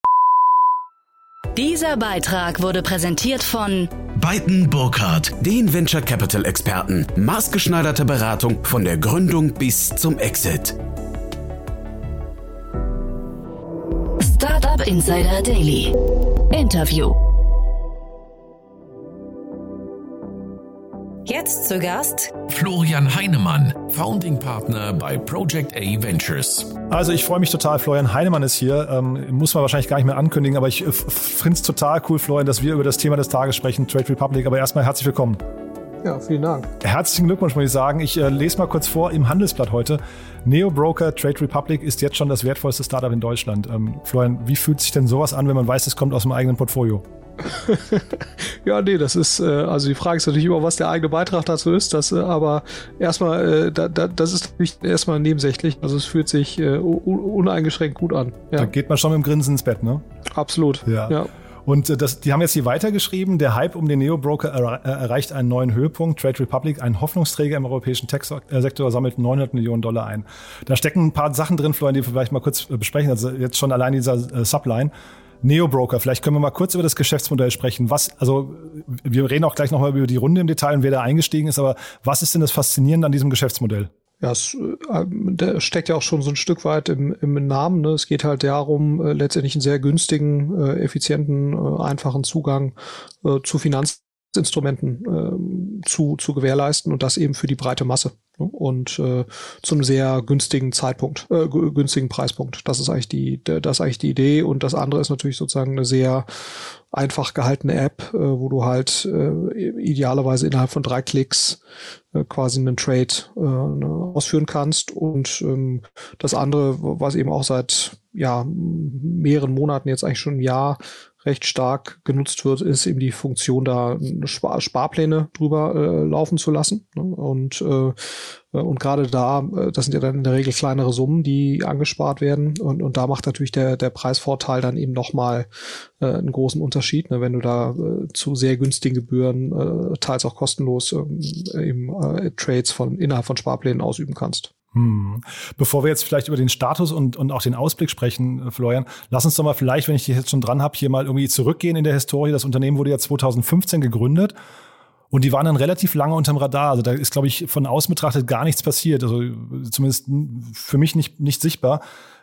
Dieser Beitrag wurde präsentiert von Beiten Burkhardt, den Venture Capital Experten. Maßgeschneiderte Beratung von der Gründung bis zum Exit. Startup Insider Daily. Interview. Jetzt zu Gast Florian Heinemann, Founding Partner bei Project A Ventures. Also ich freue mich total, Florian Heinemann ist hier. Ähm, muss man wahrscheinlich gar nicht mehr ankündigen, aber ich äh, finde es total cool, Florian, dass wir über das Thema des Tages sprechen, Trade Republic. Aber erstmal herzlich willkommen. Ja, vielen Dank. Herzlichen Glückwunsch, muss ich sagen. Ich äh, lese mal kurz vor im Handelsblatt heute. Neo Broker Trade Republic ist jetzt schon das wertvollste Startup in Deutschland. Ähm, Florian, wie fühlt sich denn sowas an, wenn man weiß, es kommt aus dem eigenen Portfolio? ja, nee, das ist, äh, also die Frage ist natürlich immer, was der eigene Beitrag dazu ist, das, äh, aber erstmal, äh, da, da, das ist natürlich erstmal nebensächlich. Also es fühlt sich äh, uneingeschränkt gut an. Ja. Da geht man schon mit dem Grinsen ins Bett, ne? Absolut. Ja. ja. Und äh, das, die haben jetzt hier weitergeschrieben, der Hype um den Neo-Broker er, äh, erreicht einen neuen Höhepunkt. Trade Republic, ein Hoffnungsträger im europäischen Tech-Sektor, sammelt 900 Millionen Dollar ein. Da stecken ein paar Sachen drin, Florian, die wir vielleicht mal kurz besprechen. Also jetzt schon allein dieser äh, Subline. Neo-Broker, vielleicht können wir mal kurz über das Geschäftsmodell sprechen. Was, also wir reden auch gleich nochmal über die Runde im Detail und wer da eingestiegen ist, aber was ist denn das Faszinierende an diesem Geschäftsmodell? Ja, es äh, steckt ja auch schon so ein Stück weit im, im Namen. Ne? Es geht halt darum, äh, letztendlich einen sehr günstigen, äh, effizienten, äh, einfachen Zugang äh, zu Finanzinstrumenten äh, zu, zu gewährleisten und das eben für die breite Masse. Ne? Und äh, zum sehr günstigen Zeitpunkt, äh, günstigen Preispunkt. Das ist eigentlich die, das ist eigentlich die Idee. Und das andere ist natürlich sozusagen eine sehr einfach gehaltene App, äh, wo du halt äh, idealerweise innerhalb von drei Klicks äh, quasi einen Trade äh, ne, ausführen kannst. Und ähm, das andere, was eben auch seit ja mehreren Monaten jetzt eigentlich schon ein Jahr recht stark genutzt wird, ist eben die Funktion, da Spar Sparpläne drüber äh, laufen zu lassen. Ne? Und, äh, und gerade da, äh, das sind ja dann in der Regel kleinere Summen, die angespart werden. Und, und da macht natürlich der, der Preisvorteil dann eben nochmal äh, einen großen Unterschied, ne? wenn du da äh, zu sehr günstigen Gebühren, äh, teils auch kostenlos, äh, eben äh, Trades von innerhalb von Sparplänen ausüben kannst. Hm. Bevor wir jetzt vielleicht über den Status und, und auch den Ausblick sprechen, äh, Florian, lass uns doch mal vielleicht, wenn ich dich jetzt schon dran habe, hier mal irgendwie zurückgehen in der Historie. Das Unternehmen wurde ja 2015 gegründet und die waren dann relativ lange unterm Radar. Also da ist, glaube ich, von außen betrachtet gar nichts passiert. Also zumindest für mich nicht, nicht sichtbar.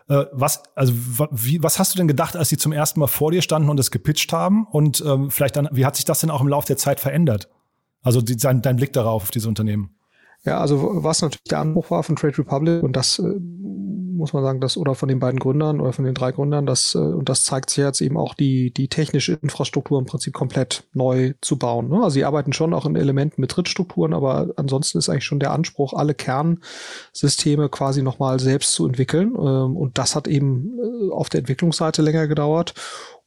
Äh, was, also, wie, was hast du denn gedacht, als sie zum ersten Mal vor dir standen und es gepitcht haben? Und ähm, vielleicht dann, wie hat sich das denn auch im Laufe der Zeit verändert? Also die, dein, dein Blick darauf, auf diese Unternehmen. Ja, also was natürlich der Anbruch war von Trade Republic und das äh, muss man sagen, das oder von den beiden Gründern oder von den drei Gründern, das äh, und das zeigt sich jetzt eben auch die die technische Infrastruktur im Prinzip komplett neu zu bauen. Ne? Also sie arbeiten schon auch in Elementen mit Drittstrukturen, aber ansonsten ist eigentlich schon der Anspruch, alle Kernsysteme quasi nochmal selbst zu entwickeln ähm, und das hat eben äh, auf der Entwicklungsseite länger gedauert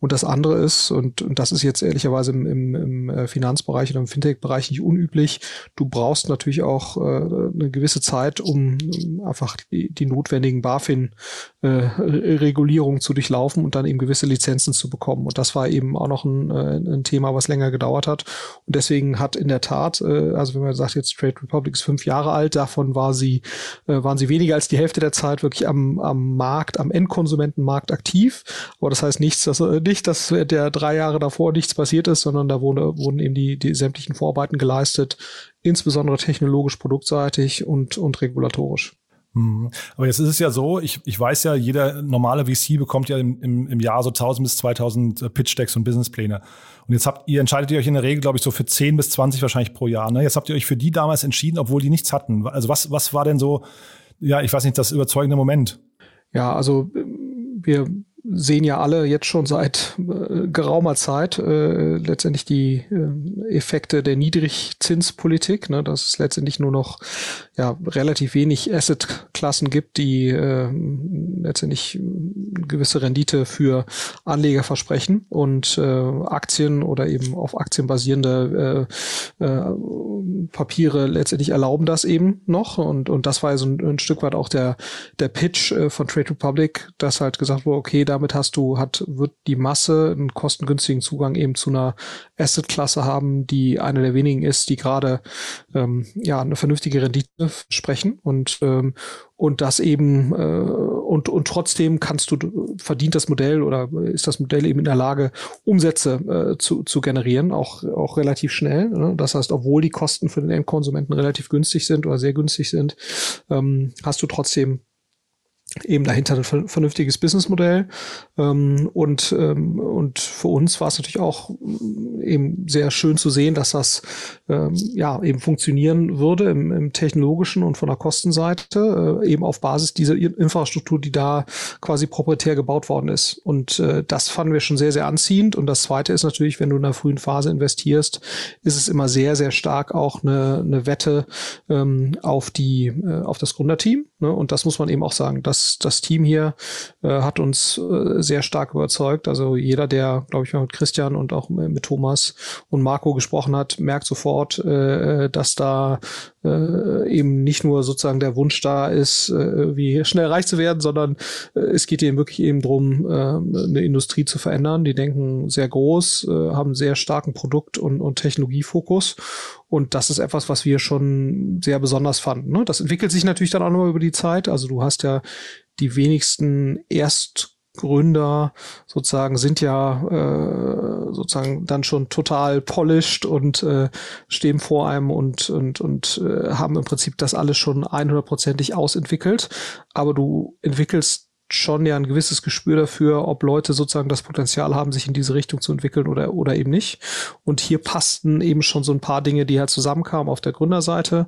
und das andere ist, und, und das ist jetzt ehrlicherweise im, im, im äh, Finanzbereich oder im Fintech-Bereich nicht unüblich, du brauchst natürlich auch äh, eine gewisse Zeit, um einfach die, die notwendigen BaFin-Regulierungen äh, zu durchlaufen und dann eben gewisse Lizenzen zu bekommen. Und das war eben auch noch ein, äh, ein Thema, was länger gedauert hat. Und deswegen hat in der Tat, äh, also wenn man sagt, jetzt Trade Republic ist fünf Jahre alt, davon war sie, äh, waren sie weniger als die Hälfte der Zeit wirklich am, am Markt, am Endkonsumentenmarkt aktiv. Aber das heißt nichts, dass äh, nicht, dass der drei Jahre davor nichts passiert ist, sondern da wurde, wurden eben die, die sämtlichen Vorarbeiten geleistet, insbesondere technologisch, produktseitig und, und regulatorisch. Mhm. Aber jetzt ist es ja so, ich, ich weiß ja, jeder normale VC bekommt ja im, im, im Jahr so 1000 bis 2000 äh, Pitch-Decks und Businesspläne. Und jetzt habt ihr, entscheidet ihr euch in der Regel, glaube ich, so für 10 bis 20 wahrscheinlich pro Jahr. Ne? Jetzt habt ihr euch für die damals entschieden, obwohl die nichts hatten. Also was, was war denn so, ja, ich weiß nicht, das überzeugende Moment? Ja, also wir sehen ja alle jetzt schon seit äh, geraumer Zeit äh, letztendlich die äh, Effekte der Niedrigzinspolitik, ne, dass es letztendlich nur noch ja relativ wenig Assetklassen gibt, die äh, letztendlich gewisse Rendite für Anleger versprechen und äh, Aktien oder eben auf Aktien basierende äh, äh, Papiere letztendlich erlauben das eben noch. Und, und das war so ein, ein Stück weit auch der, der Pitch äh, von Trade Republic, dass halt gesagt wurde, okay, damit hast du, hat, wird die Masse einen kostengünstigen Zugang eben zu einer Asset-Klasse haben, die eine der wenigen ist, die gerade ähm, ja eine vernünftige Rendite sprechen und ähm, und das eben äh, und und trotzdem kannst du verdient das Modell oder ist das Modell eben in der Lage Umsätze äh, zu, zu generieren auch auch relativ schnell ne? das heißt obwohl die Kosten für den Endkonsumenten relativ günstig sind oder sehr günstig sind ähm, hast du trotzdem eben dahinter ein vernünftiges Businessmodell. Ähm, und, ähm, und für uns war es natürlich auch mm, eben sehr schön zu sehen, dass das ähm, ja eben funktionieren würde im, im technologischen und von der Kostenseite, äh, eben auf Basis dieser Infrastruktur, die da quasi proprietär gebaut worden ist. Und äh, das fanden wir schon sehr, sehr anziehend. Und das zweite ist natürlich, wenn du in der frühen Phase investierst, ist es immer sehr, sehr stark auch eine, eine Wette ähm, auf die, äh, auf das Gründerteam. Ne? Und das muss man eben auch sagen. das, das Team hier äh, hat uns äh, sehr stark überzeugt. Also jeder, der, glaube ich, mit Christian und auch mit Thomas und Marco gesprochen hat, merkt sofort, äh, dass da äh, eben nicht nur sozusagen der Wunsch da ist, äh, wie schnell reich zu werden, sondern äh, es geht ihnen wirklich eben drum, äh, eine Industrie zu verändern. Die denken sehr groß, äh, haben sehr starken Produkt- und, und Technologiefokus. Und das ist etwas, was wir schon sehr besonders fanden. Ne? Das entwickelt sich natürlich dann auch noch über die Zeit. Also du hast ja die wenigsten erst Gründer sozusagen sind ja äh, sozusagen dann schon total polished und äh, stehen vor einem und und und äh, haben im Prinzip das alles schon 100%ig ausentwickelt, aber du entwickelst schon ja ein gewisses Gespür dafür, ob Leute sozusagen das Potenzial haben, sich in diese Richtung zu entwickeln oder, oder eben nicht. Und hier passten eben schon so ein paar Dinge, die halt zusammenkamen auf der Gründerseite.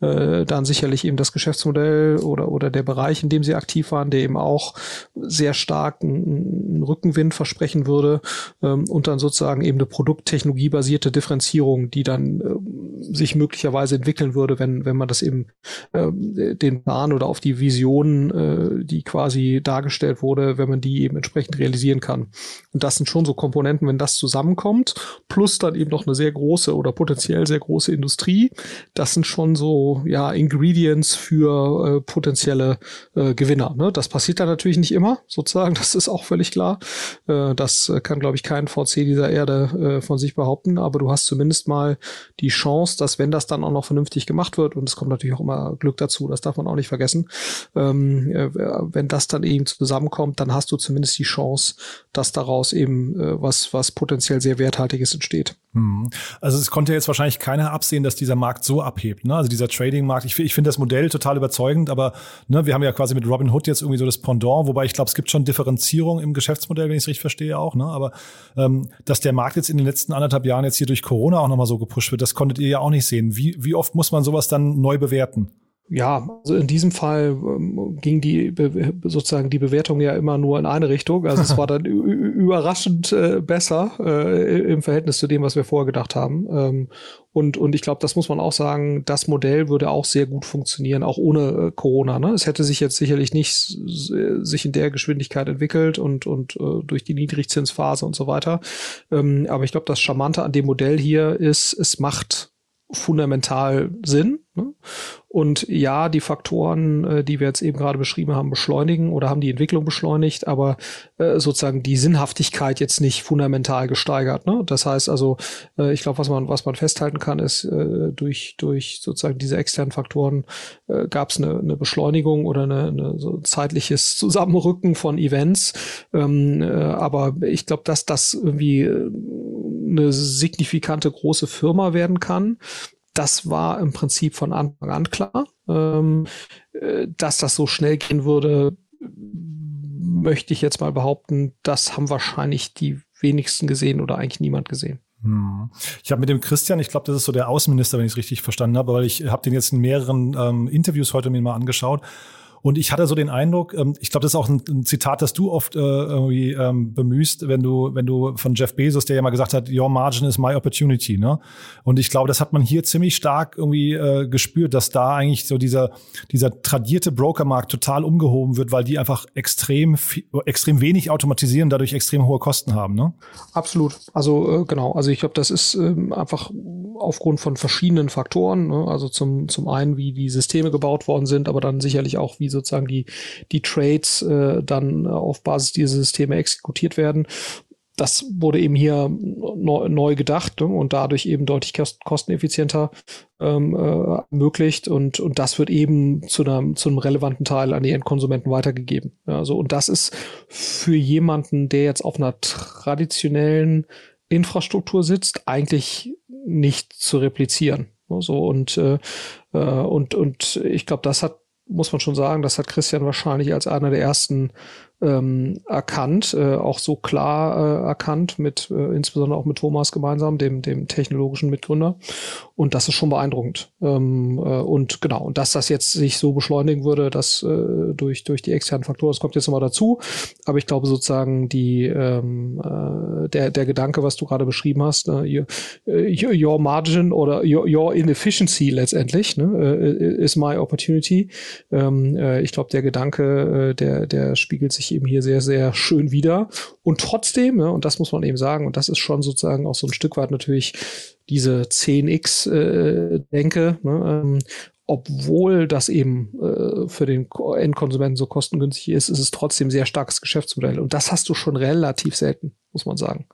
Äh, dann sicherlich eben das Geschäftsmodell oder, oder der Bereich, in dem sie aktiv waren, der eben auch sehr stark einen Rückenwind versprechen würde. Ähm, und dann sozusagen eben eine produkttechnologiebasierte Differenzierung, die dann äh, sich möglicherweise entwickeln würde, wenn, wenn man das eben äh, den Plan oder auf die Vision, äh, die quasi dargestellt wurde, wenn man die eben entsprechend realisieren kann. Und das sind schon so Komponenten, wenn das zusammenkommt, plus dann eben noch eine sehr große oder potenziell sehr große Industrie, das sind schon so ja Ingredients für äh, potenzielle äh, Gewinner. Ne? Das passiert dann natürlich nicht immer, sozusagen, das ist auch völlig klar. Äh, das kann, glaube ich, kein VC dieser Erde äh, von sich behaupten, aber du hast zumindest mal die Chance, dass wenn das dann auch noch vernünftig gemacht wird, und es kommt natürlich auch immer Glück dazu, das darf man auch nicht vergessen, ähm, äh, wenn das dann eben zusammenkommt, dann hast du zumindest die Chance, dass daraus eben äh, was, was potenziell sehr Werthaltiges entsteht. Hm. Also es konnte jetzt wahrscheinlich keiner absehen, dass dieser Markt so abhebt. Ne? Also dieser Trading-Markt. Ich, ich finde das Modell total überzeugend, aber ne, wir haben ja quasi mit Robin Hood jetzt irgendwie so das Pendant, wobei ich glaube, es gibt schon Differenzierung im Geschäftsmodell, wenn ich es richtig verstehe auch. Ne? Aber ähm, dass der Markt jetzt in den letzten anderthalb Jahren jetzt hier durch Corona auch nochmal so gepusht wird, das konntet ihr ja auch nicht sehen. Wie, wie oft muss man sowas dann neu bewerten? Ja, also in diesem Fall ähm, ging die sozusagen die Bewertung ja immer nur in eine Richtung. Also es war dann überraschend äh, besser äh, im Verhältnis zu dem, was wir vorher gedacht haben. Ähm, und, und ich glaube, das muss man auch sagen, das Modell würde auch sehr gut funktionieren, auch ohne äh, Corona. Ne? Es hätte sich jetzt sicherlich nicht sich in der Geschwindigkeit entwickelt und, und äh, durch die Niedrigzinsphase und so weiter. Ähm, aber ich glaube, das Charmante an dem Modell hier ist, es macht fundamental Sinn. Ne? Und ja, die Faktoren, äh, die wir jetzt eben gerade beschrieben haben, beschleunigen oder haben die Entwicklung beschleunigt, aber äh, sozusagen die Sinnhaftigkeit jetzt nicht fundamental gesteigert. Ne? Das heißt also, äh, ich glaube, was man, was man festhalten kann, ist, äh, durch, durch sozusagen diese externen Faktoren äh, gab es eine, eine Beschleunigung oder eine, eine so zeitliches Zusammenrücken von Events. Ähm, äh, aber ich glaube, dass das irgendwie äh, eine signifikante große Firma werden kann das war im Prinzip von Anfang an klar. Ähm, äh, dass das so schnell gehen würde, möchte ich jetzt mal behaupten, das haben wahrscheinlich die wenigsten gesehen oder eigentlich niemand gesehen. Hm. Ich habe mit dem Christian, ich glaube, das ist so der Außenminister, wenn ich es richtig verstanden habe, weil ich habe den jetzt in mehreren ähm, Interviews heute mir mal angeschaut. Und ich hatte so den Eindruck, ähm, ich glaube, das ist auch ein, ein, Zitat, das du oft äh, irgendwie ähm, bemühst, wenn du, wenn du von Jeff Bezos, der ja mal gesagt hat, your margin is my opportunity. Ne? Und ich glaube, das hat man hier ziemlich stark irgendwie äh, gespürt, dass da eigentlich so dieser, dieser tradierte Brokermarkt total umgehoben wird, weil die einfach extrem, extrem wenig automatisieren, dadurch extrem hohe Kosten haben. Ne? Absolut. Also äh, genau. Also ich glaube, das ist ähm, einfach aufgrund von verschiedenen Faktoren. Ne? Also zum, zum einen, wie die Systeme gebaut worden sind, aber dann sicherlich auch, wie sozusagen die, die Trades äh, dann auf Basis dieser Systeme exekutiert werden das wurde eben hier neu, neu gedacht ne, und dadurch eben deutlich kosteneffizienter ähm, äh, ermöglicht und, und das wird eben zu, einer, zu einem relevanten Teil an die Endkonsumenten weitergegeben. Ja, so, und das ist für jemanden, der jetzt auf einer traditionellen Infrastruktur sitzt, eigentlich nicht zu replizieren. So und äh, äh, und und ich glaube, das hat muss man schon sagen, das hat Christian wahrscheinlich als einer der ersten ähm, erkannt, äh, auch so klar äh, erkannt, mit äh, insbesondere auch mit Thomas gemeinsam, dem, dem technologischen Mitgründer. Und das ist schon beeindruckend. Ähm, äh, und genau, und dass das jetzt sich so beschleunigen würde, das äh, durch, durch die externen Faktoren, das kommt jetzt nochmal dazu. Aber ich glaube sozusagen die ähm, äh, der, der Gedanke, was du gerade beschrieben hast, ne, your, your margin oder your, your inefficiency letztendlich, ne, äh, is my opportunity. Ähm, äh, ich glaube, der Gedanke, äh, der, der spiegelt sich eben hier sehr, sehr schön wieder. Und trotzdem, ja, und das muss man eben sagen, und das ist schon sozusagen auch so ein Stück weit natürlich diese 10x-Denke, äh, ne, ähm, obwohl das eben äh, für den Endkonsumenten so kostengünstig ist, ist es trotzdem sehr starkes Geschäftsmodell. Und das hast du schon relativ selten, muss man sagen,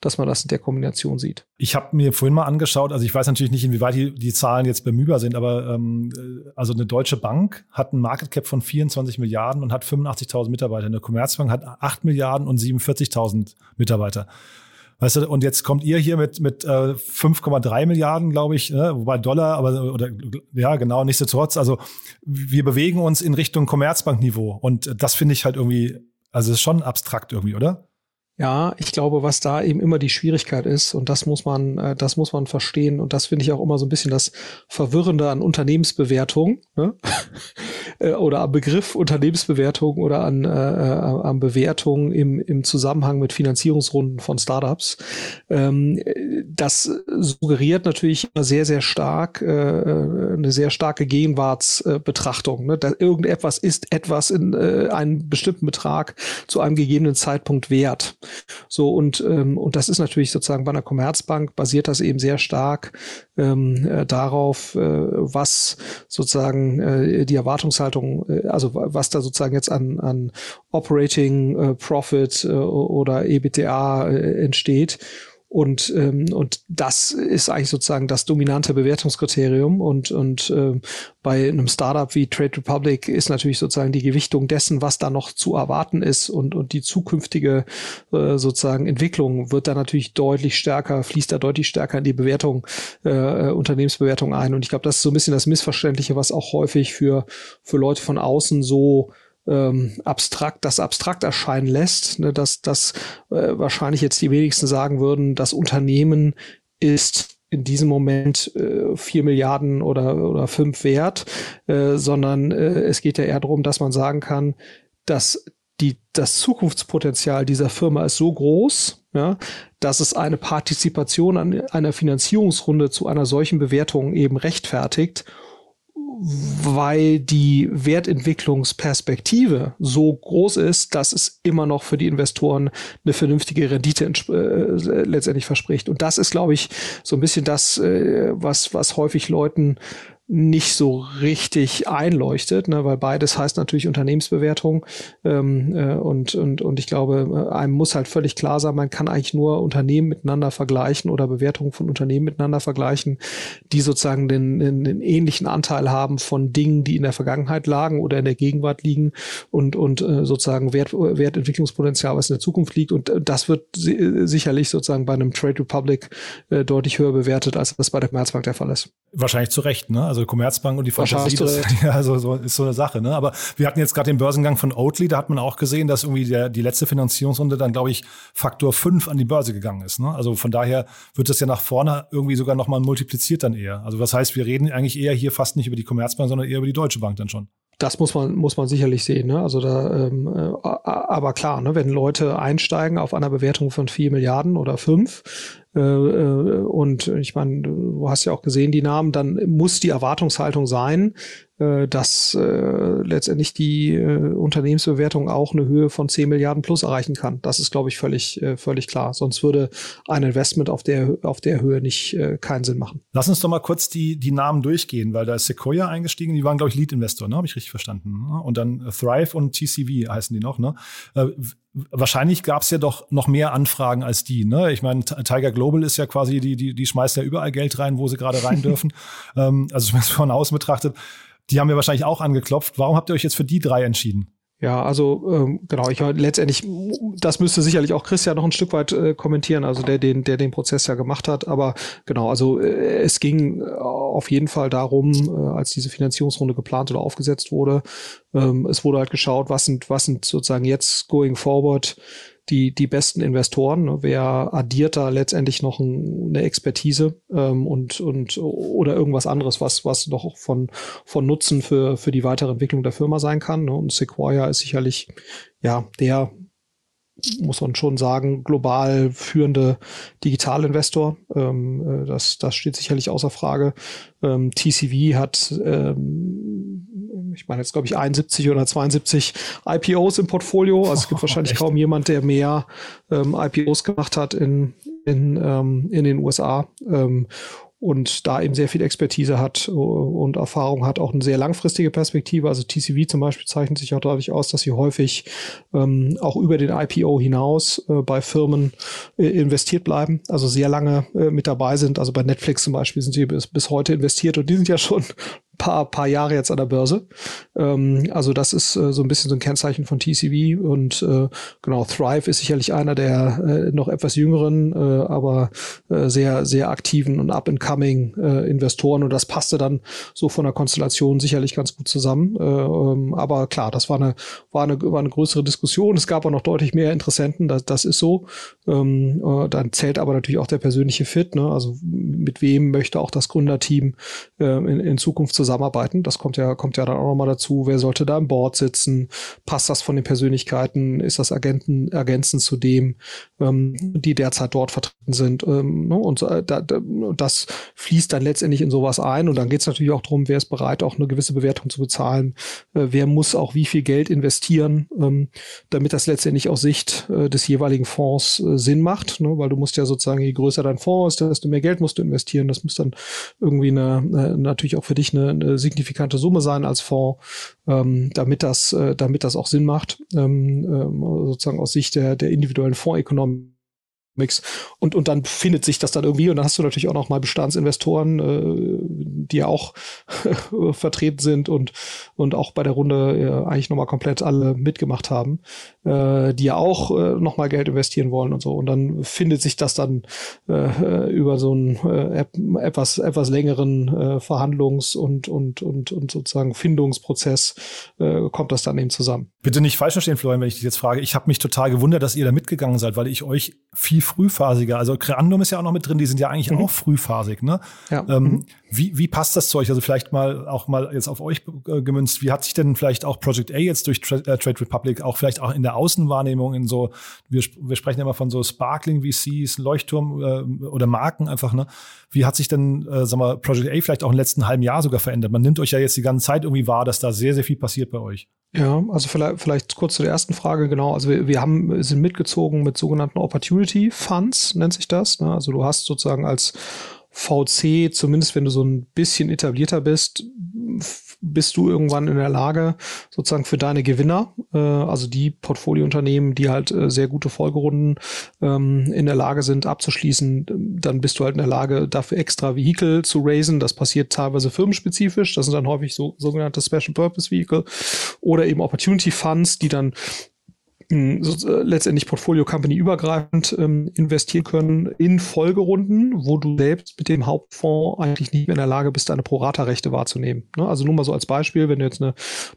dass man das in der Kombination sieht. Ich habe mir vorhin mal angeschaut, also ich weiß natürlich nicht, inwieweit die, die Zahlen jetzt bemühbar sind, aber ähm, also eine deutsche Bank hat einen Market Cap von 24 Milliarden und hat 85.000 Mitarbeiter. Eine Commerzbank hat 8 Milliarden und 47.000 Mitarbeiter. Weißt du, und jetzt kommt ihr hier mit, mit äh, 5,3 Milliarden, glaube ich, ne? wobei Dollar, aber oder ja, genau, nichtsdestotrotz. Also wir bewegen uns in Richtung Commerzbankniveau. Und das finde ich halt irgendwie, also ist schon abstrakt irgendwie, oder? Ja, ich glaube, was da eben immer die Schwierigkeit ist, und das muss man, äh, das muss man verstehen, und das finde ich auch immer so ein bisschen das Verwirrende an Unternehmensbewertung, ne? Äh, oder am Begriff Unternehmensbewertung oder an, äh, äh, an Bewertung im, im Zusammenhang mit Finanzierungsrunden von Startups. Ähm, das suggeriert natürlich immer sehr, sehr stark äh, eine sehr starke Gegenwartsbetrachtung. Ne? Da irgendetwas ist etwas in äh, einem bestimmten Betrag zu einem gegebenen Zeitpunkt wert. So und ähm, und das ist natürlich sozusagen bei einer Commerzbank basiert das eben sehr stark ähm, äh, darauf, äh, was sozusagen äh, die Erwartungshaltung, äh, also was da sozusagen jetzt an an Operating äh, Profit äh, oder EBITDA äh, entsteht und, ähm, und das ist eigentlich sozusagen das dominante Bewertungskriterium. Und, und äh, bei einem Startup wie Trade Republic ist natürlich sozusagen die Gewichtung dessen, was da noch zu erwarten ist und, und die zukünftige äh, sozusagen Entwicklung wird da natürlich deutlich stärker, fließt da deutlich stärker in die Bewertung, äh, Unternehmensbewertung ein. Und ich glaube, das ist so ein bisschen das Missverständliche, was auch häufig für, für Leute von außen so ähm, abstrakt, das abstrakt erscheinen lässt, ne, dass, dass äh, wahrscheinlich jetzt die wenigsten sagen würden, das Unternehmen ist in diesem Moment äh, vier Milliarden oder, oder fünf wert, äh, sondern äh, es geht ja eher darum, dass man sagen kann, dass die, das Zukunftspotenzial dieser Firma ist so groß, ja, dass es eine Partizipation an einer Finanzierungsrunde zu einer solchen Bewertung eben rechtfertigt weil die Wertentwicklungsperspektive so groß ist, dass es immer noch für die Investoren eine vernünftige Rendite äh, letztendlich verspricht. Und das ist, glaube ich, so ein bisschen das, äh, was, was häufig Leuten nicht so richtig einleuchtet, ne, weil beides heißt natürlich Unternehmensbewertung ähm, äh, und, und, und ich glaube, äh, einem muss halt völlig klar sein, man kann eigentlich nur Unternehmen miteinander vergleichen oder Bewertungen von Unternehmen miteinander vergleichen, die sozusagen den, den, den ähnlichen Anteil haben von Dingen, die in der Vergangenheit lagen oder in der Gegenwart liegen und, und äh, sozusagen Wert, Wertentwicklungspotenzial, was in der Zukunft liegt und das wird si sicherlich sozusagen bei einem Trade Republic äh, deutlich höher bewertet, als das bei der Commerzbank der Fall ist. Wahrscheinlich zu Recht, ne? Also Commerzbank und die Fantasie, das, ja, also so ist so eine Sache. Ne? Aber wir hatten jetzt gerade den Börsengang von Oatly, da hat man auch gesehen, dass irgendwie der, die letzte Finanzierungsrunde dann, glaube ich, Faktor 5 an die Börse gegangen ist. Ne? Also von daher wird das ja nach vorne irgendwie sogar nochmal multipliziert dann eher. Also das heißt, wir reden eigentlich eher hier fast nicht über die Commerzbank, sondern eher über die Deutsche Bank dann schon. das muss man, muss man sicherlich sehen. Ne? Also da, ähm, äh, aber klar, ne, wenn Leute einsteigen auf einer Bewertung von vier Milliarden oder fünf, äh, äh, und ich meine, du hast ja auch gesehen die Namen, dann muss die Erwartungshaltung sein, äh, dass äh, letztendlich die äh, Unternehmensbewertung auch eine Höhe von 10 Milliarden plus erreichen kann. Das ist, glaube ich, völlig, äh, völlig klar. Sonst würde ein Investment auf der, auf der Höhe nicht äh, keinen Sinn machen. Lass uns doch mal kurz die, die Namen durchgehen, weil da ist Sequoia eingestiegen, die waren, glaube ich, Lead-Investor, ne? Habe ich richtig verstanden. Ne? Und dann Thrive und TCV heißen die noch, ne? Wahrscheinlich gab es ja doch noch mehr Anfragen als die. Ne? Ich meine, Tiger Global ist ja quasi, die, die, die schmeißt ja überall Geld rein, wo sie gerade rein dürfen. ähm, also zumindest von außen betrachtet. Die haben wir wahrscheinlich auch angeklopft. Warum habt ihr euch jetzt für die drei entschieden? Ja, also ähm, genau, ich letztendlich, das müsste sicherlich auch Christian noch ein Stück weit äh, kommentieren, also der den, der den Prozess ja gemacht hat. Aber genau, also äh, es ging äh, auf jeden Fall darum, äh, als diese Finanzierungsrunde geplant oder aufgesetzt wurde, ähm, es wurde halt geschaut, was sind, was sind sozusagen jetzt going forward die, die besten Investoren. Ne? Wer addiert da letztendlich noch ein, eine Expertise ähm, und, und oder irgendwas anderes, was, was noch von, von Nutzen für, für die weitere Entwicklung der Firma sein kann. Ne? Und Sequoia ist sicherlich ja der muss man schon sagen, global führende Digitalinvestor. Ähm, äh, das, das steht sicherlich außer Frage. Ähm, TCV hat, ähm, ich meine jetzt glaube ich 71 oder 72 IPOs im Portfolio. Also es gibt wahrscheinlich kaum jemand, der mehr ähm, IPOs gemacht hat in, in, ähm, in den USA. Ähm, und da eben sehr viel Expertise hat äh, und Erfahrung hat, auch eine sehr langfristige Perspektive. Also TCV zum Beispiel zeichnet sich auch dadurch aus, dass sie häufig ähm, auch über den IPO hinaus äh, bei Firmen äh, investiert bleiben, also sehr lange äh, mit dabei sind. Also bei Netflix zum Beispiel sind sie bis, bis heute investiert und die sind ja schon paar, paar Jahre jetzt an der Börse. Ähm, also das ist äh, so ein bisschen so ein Kennzeichen von TCV und äh, genau, Thrive ist sicherlich einer der äh, noch etwas jüngeren, äh, aber äh, sehr, sehr aktiven und up-and-coming äh, Investoren und das passte dann so von der Konstellation sicherlich ganz gut zusammen. Äh, ähm, aber klar, das war eine, war, eine, war eine größere Diskussion. Es gab auch noch deutlich mehr Interessenten, das, das ist so. Ähm, äh, dann zählt aber natürlich auch der persönliche Fit, ne? also mit wem möchte auch das Gründerteam äh, in, in Zukunft zusammen zusammenarbeiten. Das kommt ja, kommt ja dann auch nochmal dazu. Wer sollte da im Board sitzen? Passt das von den Persönlichkeiten? Ist das Agenten, ergänzend zu dem, ähm, die derzeit dort vertreten sind? Ähm, ne? Und äh, da, da, das fließt dann letztendlich in sowas ein. Und dann geht es natürlich auch darum, wer ist bereit, auch eine gewisse Bewertung zu bezahlen? Äh, wer muss auch wie viel Geld investieren, ähm, damit das letztendlich aus Sicht äh, des jeweiligen Fonds äh, Sinn macht? Ne? Weil du musst ja sozusagen, je größer dein Fonds ist, desto mehr Geld musst du investieren. Das muss dann irgendwie eine natürlich auch für dich eine, eine signifikante Summe sein als Fonds, ähm, damit das, äh, damit das auch Sinn macht, ähm, ähm, sozusagen aus Sicht der, der individuellen Fondsökonomie. Mix. Und, und dann findet sich das dann irgendwie und dann hast du natürlich auch noch mal Bestandsinvestoren, äh, die ja auch vertreten sind und, und auch bei der Runde äh, eigentlich noch mal komplett alle mitgemacht haben, äh, die ja auch äh, noch mal Geld investieren wollen und so. Und dann findet sich das dann äh, über so einen äh, etwas, etwas längeren äh, Verhandlungs- und, und, und, und sozusagen Findungsprozess äh, kommt das dann eben zusammen. Bitte nicht falsch verstehen, Florian, wenn ich dich jetzt frage. Ich habe mich total gewundert, dass ihr da mitgegangen seid, weil ich euch viel frühphasiger, also Creandum ist ja auch noch mit drin, die sind ja eigentlich mhm. auch frühphasig, ne? Ja. Ähm, mhm. Wie, wie passt das zu euch? Also vielleicht mal auch mal jetzt auf euch äh, gemünzt. Wie hat sich denn vielleicht auch Project A jetzt durch Tra äh, Trade Republic auch vielleicht auch in der Außenwahrnehmung in so, wir, wir sprechen ja immer von so Sparkling VCs, Leuchtturm äh, oder Marken einfach, ne? Wie hat sich denn, äh, sag mal, Project A vielleicht auch im letzten halben Jahr sogar verändert? Man nimmt euch ja jetzt die ganze Zeit irgendwie wahr, dass da sehr, sehr viel passiert bei euch. Ja, also vielleicht, vielleicht kurz zu der ersten Frage, genau. Also wir, wir haben, sind mitgezogen mit sogenannten Opportunity Funds, nennt sich das. Ne? Also du hast sozusagen als VC, zumindest wenn du so ein bisschen etablierter bist, bist du irgendwann in der Lage, sozusagen für deine Gewinner, äh, also die Portfoliounternehmen, die halt äh, sehr gute Folgerunden ähm, in der Lage sind abzuschließen, dann bist du halt in der Lage, dafür extra Vehikel zu raisen. Das passiert teilweise firmenspezifisch. Das sind dann häufig so sogenannte Special Purpose Vehicle oder eben Opportunity Funds, die dann so, äh, letztendlich Portfolio Company übergreifend ähm, investieren können in Folgerunden, wo du selbst mit dem Hauptfonds eigentlich nicht mehr in der Lage bist, deine Prorata-Rechte wahrzunehmen. Ne? Also nur mal so als Beispiel, wenn du jetzt eine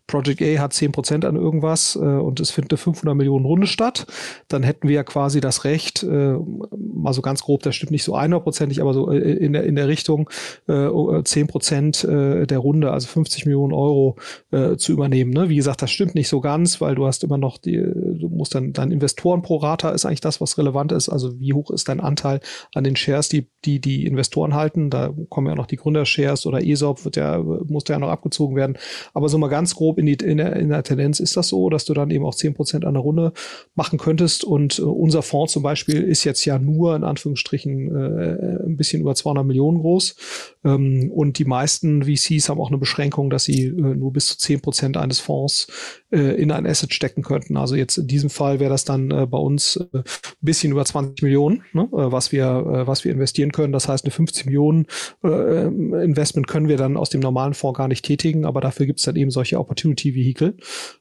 Project A hat 10% an irgendwas äh, und es findet eine 500 Millionen Runde statt, dann hätten wir ja quasi das Recht, äh, mal so ganz grob, das stimmt nicht so einhundertprozentig, aber so äh, in, der, in der Richtung äh, 10% äh, der Runde, also 50 Millionen Euro äh, zu übernehmen. Ne? Wie gesagt, das stimmt nicht so ganz, weil du hast immer noch die du musst dann dein Investoren pro Rata ist eigentlich das, was relevant ist. Also wie hoch ist dein Anteil an den Shares, die die, die Investoren halten? Da kommen ja noch die Gründershares oder ESOP wird ja, muss ja noch abgezogen werden. Aber so mal ganz grob in, die, in, der, in der Tendenz ist das so, dass du dann eben auch zehn Prozent an der Runde machen könntest. Und äh, unser Fonds zum Beispiel ist jetzt ja nur in Anführungsstrichen äh, ein bisschen über 200 Millionen groß. Ähm, und die meisten VCs haben auch eine Beschränkung, dass sie äh, nur bis zu zehn Prozent eines Fonds äh, in ein Asset stecken könnten. Also jetzt in diesem Fall wäre das dann äh, bei uns äh, ein bisschen über 20 Millionen, ne, äh, was wir äh, was wir investieren können. Das heißt, eine 50 Millionen Investment können wir dann aus dem normalen Fonds gar nicht tätigen, aber dafür gibt es dann eben solche Opportunity Vehicle.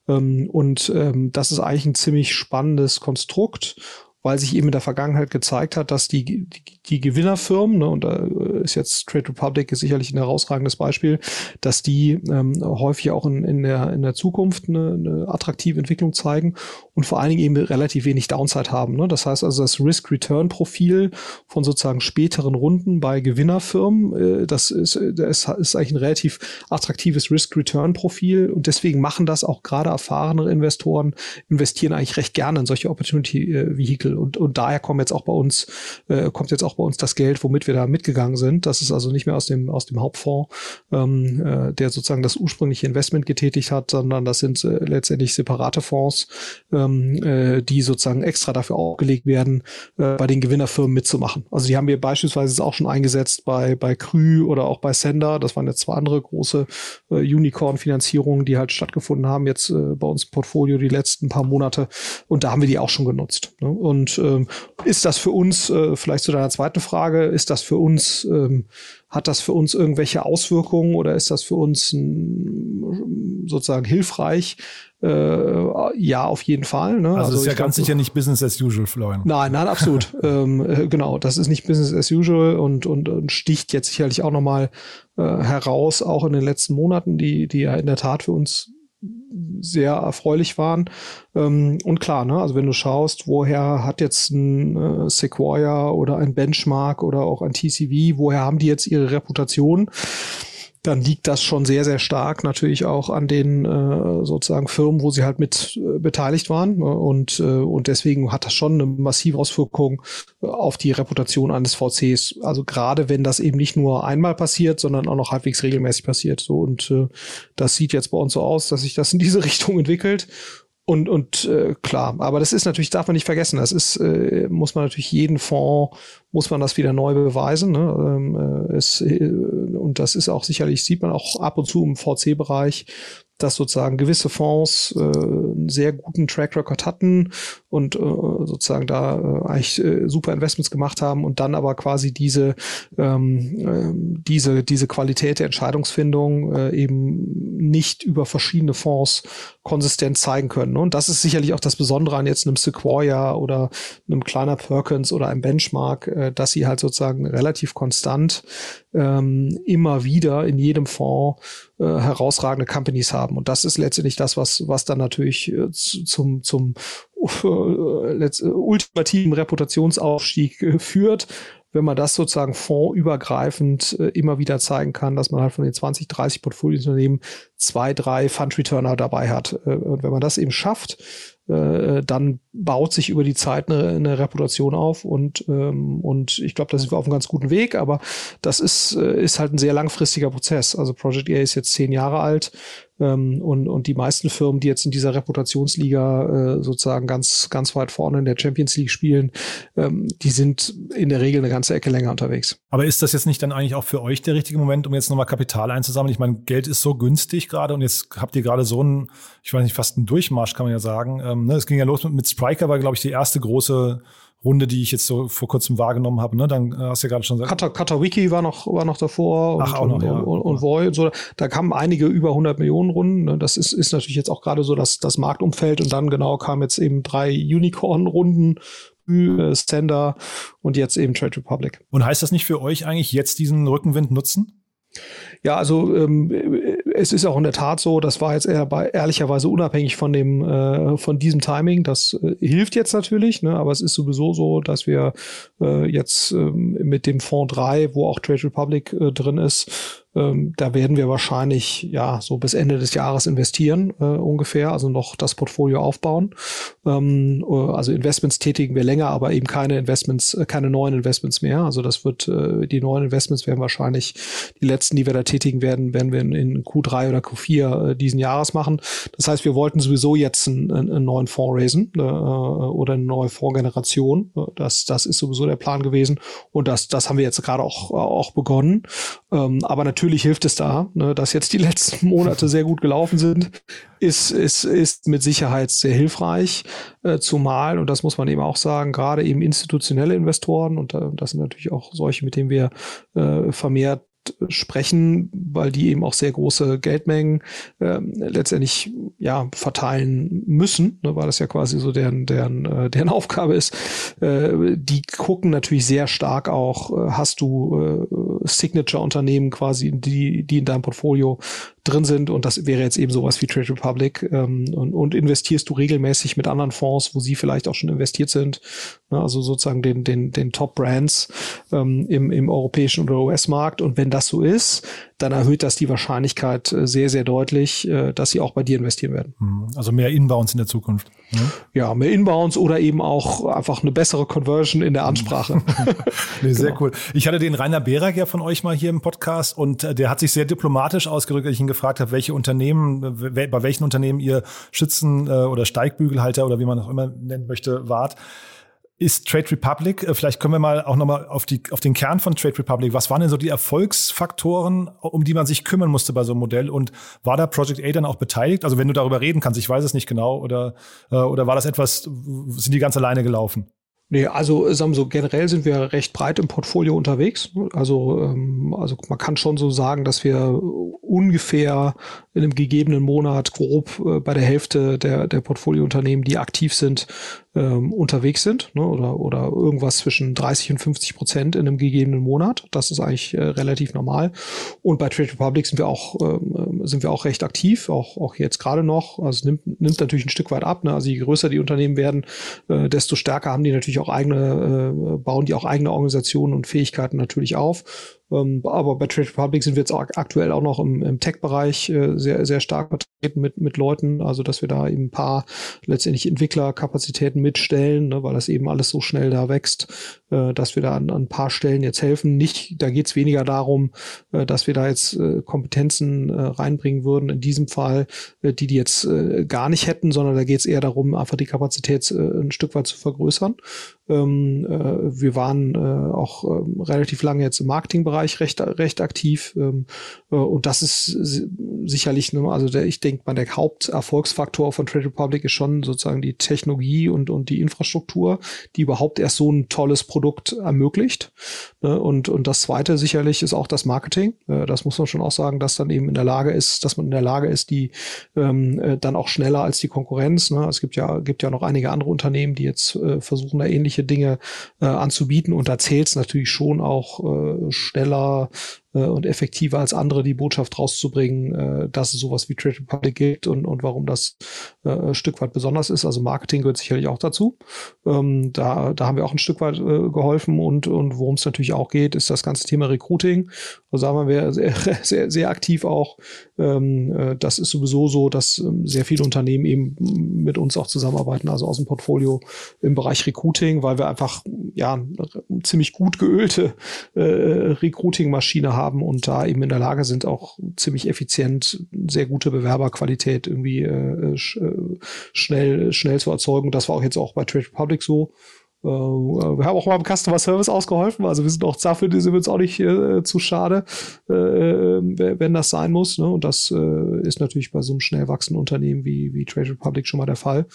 Ähm, und ähm, das ist eigentlich ein ziemlich spannendes Konstrukt weil sich eben in der Vergangenheit gezeigt hat, dass die, die, die Gewinnerfirmen, ne, und da ist jetzt Trade Republic sicherlich ein herausragendes Beispiel, dass die ähm, häufig auch in, in, der, in der Zukunft eine, eine attraktive Entwicklung zeigen und vor allen Dingen eben relativ wenig Downside haben. Ne? Das heißt also, das Risk-Return-Profil von sozusagen späteren Runden bei Gewinnerfirmen, äh, das, ist, das ist eigentlich ein relativ attraktives Risk-Return-Profil und deswegen machen das auch gerade erfahrene Investoren, investieren eigentlich recht gerne in solche Opportunity-Vehikel und, und daher kommt jetzt auch bei uns, äh, kommt jetzt auch bei uns das Geld, womit wir da mitgegangen sind. Das ist also nicht mehr aus dem, aus dem Hauptfonds, ähm, äh, der sozusagen das ursprüngliche Investment getätigt hat, sondern das sind äh, letztendlich separate Fonds, ähm, äh, die sozusagen extra dafür aufgelegt werden, äh, bei den Gewinnerfirmen mitzumachen. Also die haben wir beispielsweise auch schon eingesetzt bei, bei Krü oder auch bei Sender. Das waren jetzt zwei andere große äh, Unicorn-Finanzierungen, die halt stattgefunden haben jetzt äh, bei uns im Portfolio die letzten paar Monate. Und da haben wir die auch schon genutzt. Ne? Und und ähm, ist das für uns, äh, vielleicht zu deiner zweiten Frage, ist das für uns, ähm, hat das für uns irgendwelche Auswirkungen oder ist das für uns m, sozusagen hilfreich? Äh, ja, auf jeden Fall. Ne? Also, also das ist ja ganz sicher nicht Business as usual, Florian. Nein, nein, absolut. ähm, äh, genau, das ist nicht Business as usual und, und, und sticht jetzt sicherlich auch nochmal äh, heraus, auch in den letzten Monaten, die, die ja in der Tat für uns sehr erfreulich waren. Ähm, und klar, ne, also wenn du schaust, woher hat jetzt ein äh, Sequoia oder ein Benchmark oder auch ein TCV, woher haben die jetzt ihre Reputation? Dann liegt das schon sehr, sehr stark natürlich auch an den äh, sozusagen Firmen, wo sie halt mit äh, beteiligt waren. Ne? Und, äh, und deswegen hat das schon eine massive Auswirkung äh, auf die Reputation eines VCs. Also gerade wenn das eben nicht nur einmal passiert, sondern auch noch halbwegs regelmäßig passiert. So und äh, das sieht jetzt bei uns so aus, dass sich das in diese Richtung entwickelt. Und, und äh, klar, aber das ist natürlich, darf man nicht vergessen, das ist, äh, muss man natürlich jeden Fonds, muss man das wieder neu beweisen. Ne? Ähm, äh, es, äh, und das ist auch sicherlich, sieht man auch ab und zu im VC-Bereich, dass sozusagen gewisse Fonds äh, einen sehr guten Track Record hatten und äh, sozusagen da äh, eigentlich äh, super Investments gemacht haben und dann aber quasi diese ähm, äh, diese diese Qualität der Entscheidungsfindung äh, eben nicht über verschiedene Fonds konsistent zeigen können. Ne? Und das ist sicherlich auch das Besondere an jetzt einem Sequoia oder einem kleiner Perkins oder einem Benchmark, äh, dass sie halt sozusagen relativ konstant ähm, immer wieder in jedem Fonds äh, herausragende Companies haben. Und das ist letztendlich das, was, was dann natürlich äh, zum, zum äh, ultimativen Reputationsaufstieg äh, führt, wenn man das sozusagen fondsübergreifend äh, immer wieder zeigen kann, dass man halt von den 20, 30 Portfoliounternehmen zwei, drei Fund-Returner dabei hat. und wenn man das eben schafft, äh, dann baut sich über die Zeit eine, eine Reputation auf und, ähm, und ich glaube, da sind wir auf einem ganz guten Weg, aber das ist, äh, ist halt ein sehr langfristiger Prozess. Also Project A ist jetzt zehn Jahre alt ähm, und, und die meisten Firmen, die jetzt in dieser Reputationsliga äh, sozusagen ganz, ganz weit vorne in der Champions League spielen, ähm, die sind in der Regel eine ganze Ecke länger unterwegs. Aber ist das jetzt nicht dann eigentlich auch für euch der richtige Moment, um jetzt nochmal Kapital einzusammeln? Ich meine, Geld ist so günstig gerade und jetzt habt ihr gerade so einen, ich weiß nicht, fast einen Durchmarsch, kann man ja sagen. Ähm, ne? Es ging ja los mit, mit Spriker, war, glaube ich, die erste große Runde, die ich jetzt so vor kurzem wahrgenommen habe. Ne? Dann äh, hast du ja gerade schon gesagt. Kata, Katawiki war noch, war noch davor. Ach, auch noch, und, ja. und, und Void. So, da kamen einige über 100 Millionen Runden. Ne? Das ist, ist natürlich jetzt auch gerade so das, das Marktumfeld. Und dann genau kamen jetzt eben drei Unicorn-Runden Stender und jetzt eben Trade Republic. Und heißt das nicht für euch eigentlich jetzt diesen Rückenwind nutzen? Ja, also ähm, es ist auch in der Tat so, das war jetzt eher bei, ehrlicherweise unabhängig von dem äh, von diesem Timing. Das äh, hilft jetzt natürlich, ne, aber es ist sowieso so, dass wir äh, jetzt ähm, mit dem Fonds 3, wo auch Trade Republic äh, drin ist, ähm, da werden wir wahrscheinlich ja so bis Ende des Jahres investieren äh, ungefähr, also noch das Portfolio aufbauen. Ähm, äh, also Investments tätigen wir länger, aber eben keine Investments, äh, keine neuen Investments mehr. Also das wird äh, die neuen Investments werden wahrscheinlich die letzten, die wir da tätigen werden, werden wir in, in Q3 oder Q4 äh, diesen Jahres machen. Das heißt, wir wollten sowieso jetzt einen, einen neuen Fonds raisen äh, oder eine neue Fondsgeneration. Das, das ist sowieso der Plan gewesen und das, das haben wir jetzt gerade auch, auch begonnen. Ähm, aber natürlich hilft es da, ne, dass jetzt die letzten Monate sehr gut gelaufen sind, ist, ist, ist mit Sicherheit sehr hilfreich, äh, zumal, und das muss man eben auch sagen, gerade eben institutionelle Investoren, und äh, das sind natürlich auch solche, mit denen wir äh, vermehrt sprechen, weil die eben auch sehr große Geldmengen äh, letztendlich ja verteilen müssen, ne, weil das ja quasi so deren deren äh, deren Aufgabe ist. Äh, die gucken natürlich sehr stark auch, äh, hast du äh, Signature-Unternehmen quasi, die die in deinem Portfolio drin sind und das wäre jetzt eben sowas wie Trade Republic ähm, und, und investierst du regelmäßig mit anderen Fonds, wo sie vielleicht auch schon investiert sind, ne, also sozusagen den den den Top Brands ähm, im im europäischen oder US-Markt und wenn das so ist, dann erhöht das die Wahrscheinlichkeit äh, sehr sehr deutlich, äh, dass sie auch bei dir investieren werden. Mhm. Also mehr Inbounds in der Zukunft. Ne? Ja, mehr Inbounds oder eben auch einfach eine bessere Conversion in der Ansprache. nee, sehr genau. cool. Ich hatte den Rainer Berak ja von euch mal hier im Podcast und äh, der hat sich sehr diplomatisch ausgedrückt, als ich ihn gefragt habe, welche Unternehmen, bei welchen Unternehmen ihr Schützen- oder Steigbügelhalter oder wie man auch immer nennen möchte, wart ist Trade Republic. Äh, vielleicht können wir mal auch nochmal auf, die, auf den Kern von Trade Republic. Was waren denn so die Erfolgsfaktoren, um die man sich kümmern musste bei so einem Modell? Und war da Project A dann auch beteiligt? Also wenn du darüber reden kannst, ich weiß es nicht genau, oder, äh, oder war das etwas, sind die ganz alleine gelaufen? Nee, also sagen wir so, generell sind wir recht breit im Portfolio unterwegs. Also, ähm, also man kann schon so sagen, dass wir ungefähr in einem gegebenen Monat grob äh, bei der Hälfte der, der Portfoliounternehmen, die aktiv sind, ähm, unterwegs sind ne, oder, oder irgendwas zwischen 30 und 50 Prozent in einem gegebenen Monat. Das ist eigentlich äh, relativ normal. Und bei Trade Republic sind wir auch, ähm, sind wir auch recht aktiv, auch, auch jetzt gerade noch. Also nimmt, nimmt natürlich ein Stück weit ab. Ne? Also je größer die Unternehmen werden, äh, desto stärker haben die natürlich auch eigene, äh, bauen die auch eigene Organisationen und Fähigkeiten natürlich auf. Ähm, aber bei Trade Republic sind wir jetzt aktuell auch noch im, im Tech-Bereich äh, sehr, sehr stark vertreten mit, mit Leuten, also dass wir da eben ein paar letztendlich Entwicklerkapazitäten mitstellen, ne, weil das eben alles so schnell da wächst, äh, dass wir da an, an ein paar Stellen jetzt helfen. Nicht, da geht es weniger darum, äh, dass wir da jetzt äh, Kompetenzen äh, reinbringen würden, in diesem Fall, äh, die die jetzt gar nicht hätten, sondern da geht es eher darum, einfach die Kapazität ein Stück weit zu vergrößern. Ähm, äh, wir waren auch äh, relativ lange jetzt im Marketingbereich recht, recht aktiv. Ähm, äh, und das ist sicherlich, ne, also der, ich denke mal, der Haupterfolgsfaktor von Trade Republic ist schon sozusagen die Technologie und, und die Infrastruktur, die überhaupt erst so ein tolles Produkt ermöglicht. Ne? Und, und das zweite sicherlich ist auch das Marketing. Äh, das muss man schon auch sagen, dass dann eben in der Lage ist, dass man in der Lage ist, die ähm, äh, dann auch schneller als die Konkurrenz. Ne? Es gibt ja, gibt ja noch einige andere Unternehmen, die jetzt äh, versuchen, da ähnliche ähnliche Dinge äh, anzubieten. Und da zählt es natürlich schon auch äh, schneller äh, und effektiver als andere die Botschaft rauszubringen, äh, dass es sowas wie Trade Republic gibt und, und warum das äh, ein Stück weit besonders ist. Also Marketing gehört sicherlich auch dazu. Ähm, da, da haben wir auch ein Stück weit äh, geholfen und, und worum es natürlich auch geht, ist das ganze Thema Recruiting. Also sagen wir sehr, sehr, sehr aktiv auch. Ähm, äh, das ist sowieso so, dass ähm, sehr viele Unternehmen eben mit uns auch zusammenarbeiten, also aus dem Portfolio im Bereich Recruiting, weil wir einfach ja ziemlich gut geölte äh, Recruiting-Maschine haben haben und da eben in der Lage sind, auch ziemlich effizient sehr gute Bewerberqualität irgendwie äh, sch, äh, schnell, schnell zu erzeugen. Das war auch jetzt auch bei Trade Republic so. Äh, wir haben auch mal im Customer Service ausgeholfen, also wir sind auch dafür, sind uns auch nicht äh, zu schade, äh, wenn das sein muss. Ne? Und das äh, ist natürlich bei so einem schnell wachsenden Unternehmen wie, wie Trade Republic schon mal der Fall,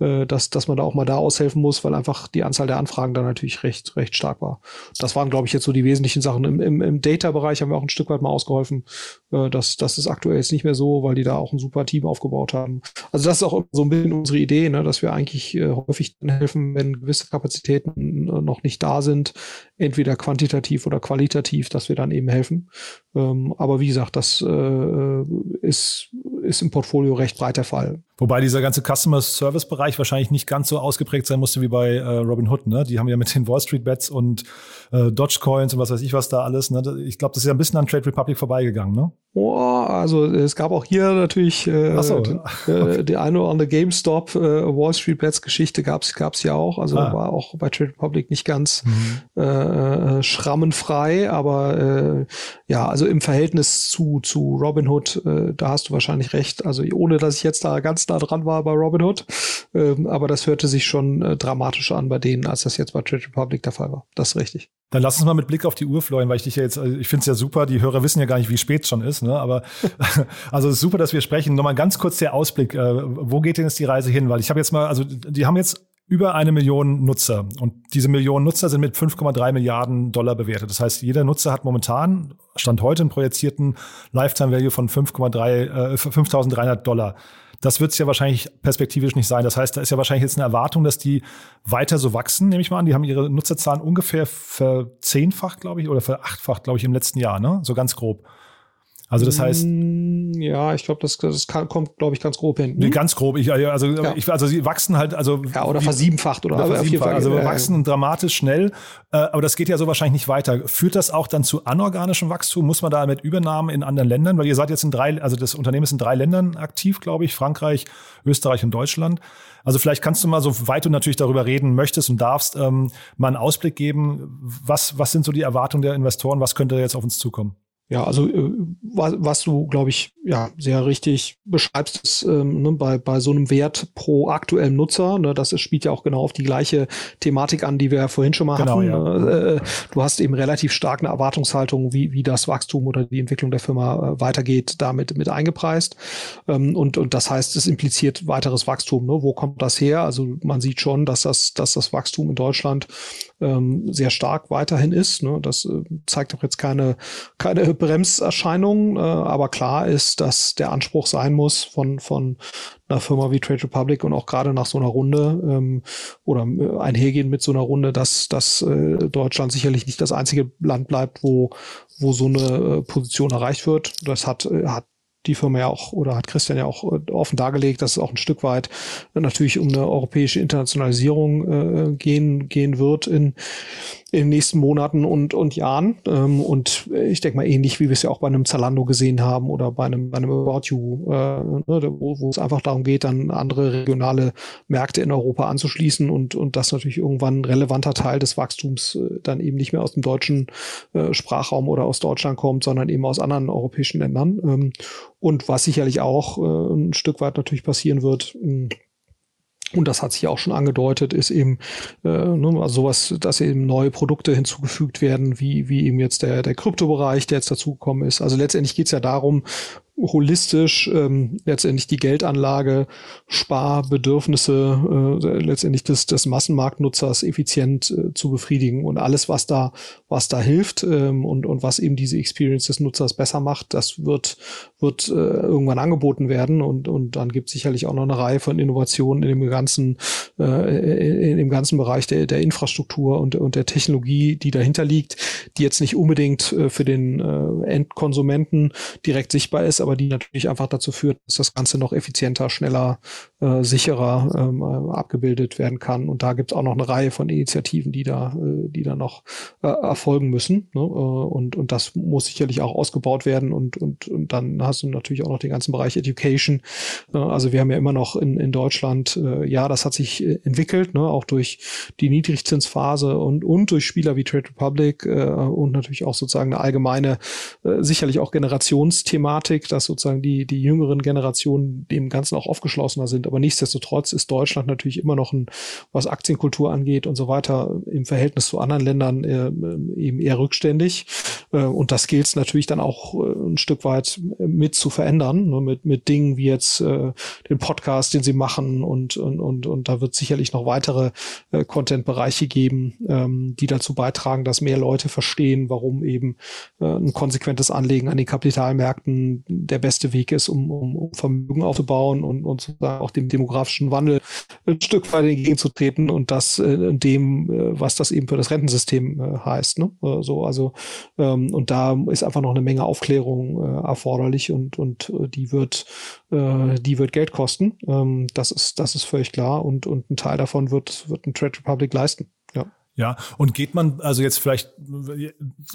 äh, dass, dass man da auch mal da aushelfen muss, weil einfach die Anzahl der Anfragen da natürlich recht, recht stark war. Das waren, glaube ich, jetzt so die wesentlichen Sachen. Im, im, im Data-Bereich haben wir auch ein Stück weit mal ausgeholfen. Äh, das, das ist aktuell jetzt nicht mehr so, weil die da auch ein super Team aufgebaut haben. Also das ist auch so ein bisschen unsere Idee, ne? dass wir eigentlich äh, häufig helfen, wenn gewisse Kapazitäten äh, noch nicht da sind, entweder quantitativ oder qualitativ, dass wir dann eben helfen. Ähm, aber wie gesagt, das äh, ist, ist im Portfolio recht breit der Fall. Wobei dieser ganze Customer Service Bereich wahrscheinlich nicht ganz so ausgeprägt sein musste wie bei äh, Robin Hood. Ne? Die haben ja mit den Wall Street Bets und äh, Dogecoins und was weiß ich was da alles. Ne? Ich glaube, das ist ja ein bisschen an Trade Republic vorbeigegangen. Ne? Oh, also es gab auch hier natürlich äh, so. die, äh, die eine oder andere GameStop äh, Wall Street Bets Geschichte gab's gab's ja auch. Also ah. war auch bei Trade Republic nicht ganz mhm. äh, schrammenfrei, aber ja, also im Verhältnis zu zu Robinhood, da hast du wahrscheinlich recht. Also ohne dass ich jetzt da ganz nah dran war bei Robinhood, äh, aber das hörte sich schon äh, dramatischer an bei denen, als das jetzt bei Trade Republic der Fall war. Das ist richtig. Dann lass uns mal mit Blick auf die Uhr, Florian, weil ich dich ja jetzt, also ich finde es ja super, die Hörer wissen ja gar nicht, wie spät es schon ist, ne? Aber also es ist super, dass wir sprechen. Nochmal ganz kurz der Ausblick. Äh, wo geht denn jetzt die Reise hin? Weil ich habe jetzt mal, also die haben jetzt über eine Million Nutzer. Und diese Millionen Nutzer sind mit 5,3 Milliarden Dollar bewertet. Das heißt, jeder Nutzer hat momentan, Stand heute, einen projizierten Lifetime Value von 5,3, äh, 5.300 Dollar. Das wird es ja wahrscheinlich perspektivisch nicht sein. Das heißt, da ist ja wahrscheinlich jetzt eine Erwartung, dass die weiter so wachsen, nehme ich mal an. Die haben ihre Nutzerzahlen ungefähr verzehnfacht, glaube ich, oder verachtfacht, glaube ich, im letzten Jahr, ne? So ganz grob. Also das heißt. Mm, ja, ich glaube, das, das kann, kommt, glaube ich, ganz grob hin. Nee, ganz grob. Ich, also, ja. ich, also sie wachsen halt, also. Ja, oder versiebenfacht oder, oder versiebenfacht. Also wir wachsen ja. dramatisch schnell. Äh, aber das geht ja so wahrscheinlich nicht weiter. Führt das auch dann zu anorganischem Wachstum? Muss man da mit Übernahmen in anderen Ländern? Weil ihr seid jetzt in drei, also das Unternehmen ist in drei Ländern aktiv, glaube ich. Frankreich, Österreich und Deutschland. Also vielleicht kannst du mal, so weit du natürlich darüber reden möchtest und darfst, ähm, mal einen Ausblick geben. Was, was sind so die Erwartungen der Investoren? Was könnte jetzt auf uns zukommen? Ja, also äh, was, was du, glaube ich, ja, sehr richtig beschreibst, ist ähm, ne, bei, bei so einem Wert pro aktuellem Nutzer, ne, das ist, spielt ja auch genau auf die gleiche Thematik an, die wir ja vorhin schon mal genau, hatten. Ja. Ne, äh, du hast eben relativ stark eine Erwartungshaltung, wie, wie das Wachstum oder die Entwicklung der Firma äh, weitergeht, damit mit eingepreist. Ähm, und, und das heißt, es impliziert weiteres Wachstum. Ne? Wo kommt das her? Also man sieht schon, dass das, dass das Wachstum in Deutschland ähm, sehr stark weiterhin ist. Ne? Das äh, zeigt auch jetzt keine, keine Bremserscheinungen, äh, aber klar ist, dass der Anspruch sein muss von, von einer Firma wie Trade Republic und auch gerade nach so einer Runde ähm, oder äh, einhergehen mit so einer Runde, dass, dass äh, Deutschland sicherlich nicht das einzige Land bleibt, wo, wo so eine äh, Position erreicht wird. Das hat, äh, hat die Firma ja auch oder hat Christian ja auch äh, offen dargelegt, dass es auch ein Stück weit natürlich um eine europäische Internationalisierung äh, gehen, gehen wird in, in den nächsten Monaten und, und Jahren. Ähm, und ich denke mal ähnlich, wie wir es ja auch bei einem Zalando gesehen haben oder bei einem, bei einem About You, äh, ne, wo, wo es einfach darum geht, dann andere regionale Märkte in Europa anzuschließen und, und das natürlich irgendwann ein relevanter Teil des Wachstums äh, dann eben nicht mehr aus dem deutschen äh, Sprachraum oder aus Deutschland kommt, sondern eben aus anderen europäischen Ländern. Ähm, und was sicherlich auch äh, ein Stück weit natürlich passieren wird, und das hat sich auch schon angedeutet, ist eben äh, ne, also sowas, dass eben neue Produkte hinzugefügt werden, wie, wie eben jetzt der, der Kryptobereich, der jetzt dazugekommen ist. Also letztendlich geht's ja darum, holistisch ähm, letztendlich die Geldanlage, Sparbedürfnisse äh, letztendlich des, des Massenmarktnutzers effizient äh, zu befriedigen. Und alles, was da, was da hilft ähm, und, und was eben diese Experience des Nutzers besser macht, das wird, wird äh, irgendwann angeboten werden. Und, und dann gibt es sicherlich auch noch eine Reihe von Innovationen in dem ganzen, äh, in dem ganzen Bereich der, der Infrastruktur und, und der Technologie, die dahinter liegt, die jetzt nicht unbedingt äh, für den äh, Endkonsumenten direkt sichtbar ist, aber die natürlich einfach dazu führt, dass das Ganze noch effizienter, schneller, äh, sicherer ähm, äh, abgebildet werden kann. Und da gibt es auch noch eine Reihe von Initiativen, die da, äh, die da noch äh, erfolgen müssen. Ne? Äh, und, und das muss sicherlich auch ausgebaut werden. Und, und, und dann hast du natürlich auch noch den ganzen Bereich Education. Äh, also wir haben ja immer noch in, in Deutschland, ja, das hat sich entwickelt, ne? auch durch die Niedrigzinsphase und, und durch Spieler wie Trade Republic und natürlich auch sozusagen eine allgemeine, sicherlich auch Generationsthematik, dass sozusagen die, die jüngeren Generationen dem Ganzen auch aufgeschlossener sind. Aber nichtsdestotrotz ist Deutschland natürlich immer noch ein, was Aktienkultur angeht und so weiter, im Verhältnis zu anderen Ländern äh, eben eher rückständig. Äh, und das gilt es natürlich dann auch äh, ein Stück weit mit zu verändern, ne, mit, mit Dingen wie jetzt äh, den Podcast, den sie machen und, und, und, und da wird sicherlich noch weitere äh, Content-Bereiche geben, ähm, die dazu beitragen, dass mehr Leute verstehen, warum eben äh, ein konsequentes Anlegen an den Kapitalmärkten der beste Weg ist, um, um, um Vermögen aufzubauen und, und sozusagen auch dem demografischen Wandel ein Stück weit entgegenzutreten und das äh, dem, äh, was das eben für das Rentensystem äh, heißt. Ne? Äh, so, also ähm, und da ist einfach noch eine Menge Aufklärung äh, erforderlich und, und äh, die wird, äh, die wird Geld kosten. Ähm, das ist, das ist völlig klar und, und ein Teil davon wird, wird ein Trade Republic leisten. Ja. Und geht man, also jetzt vielleicht,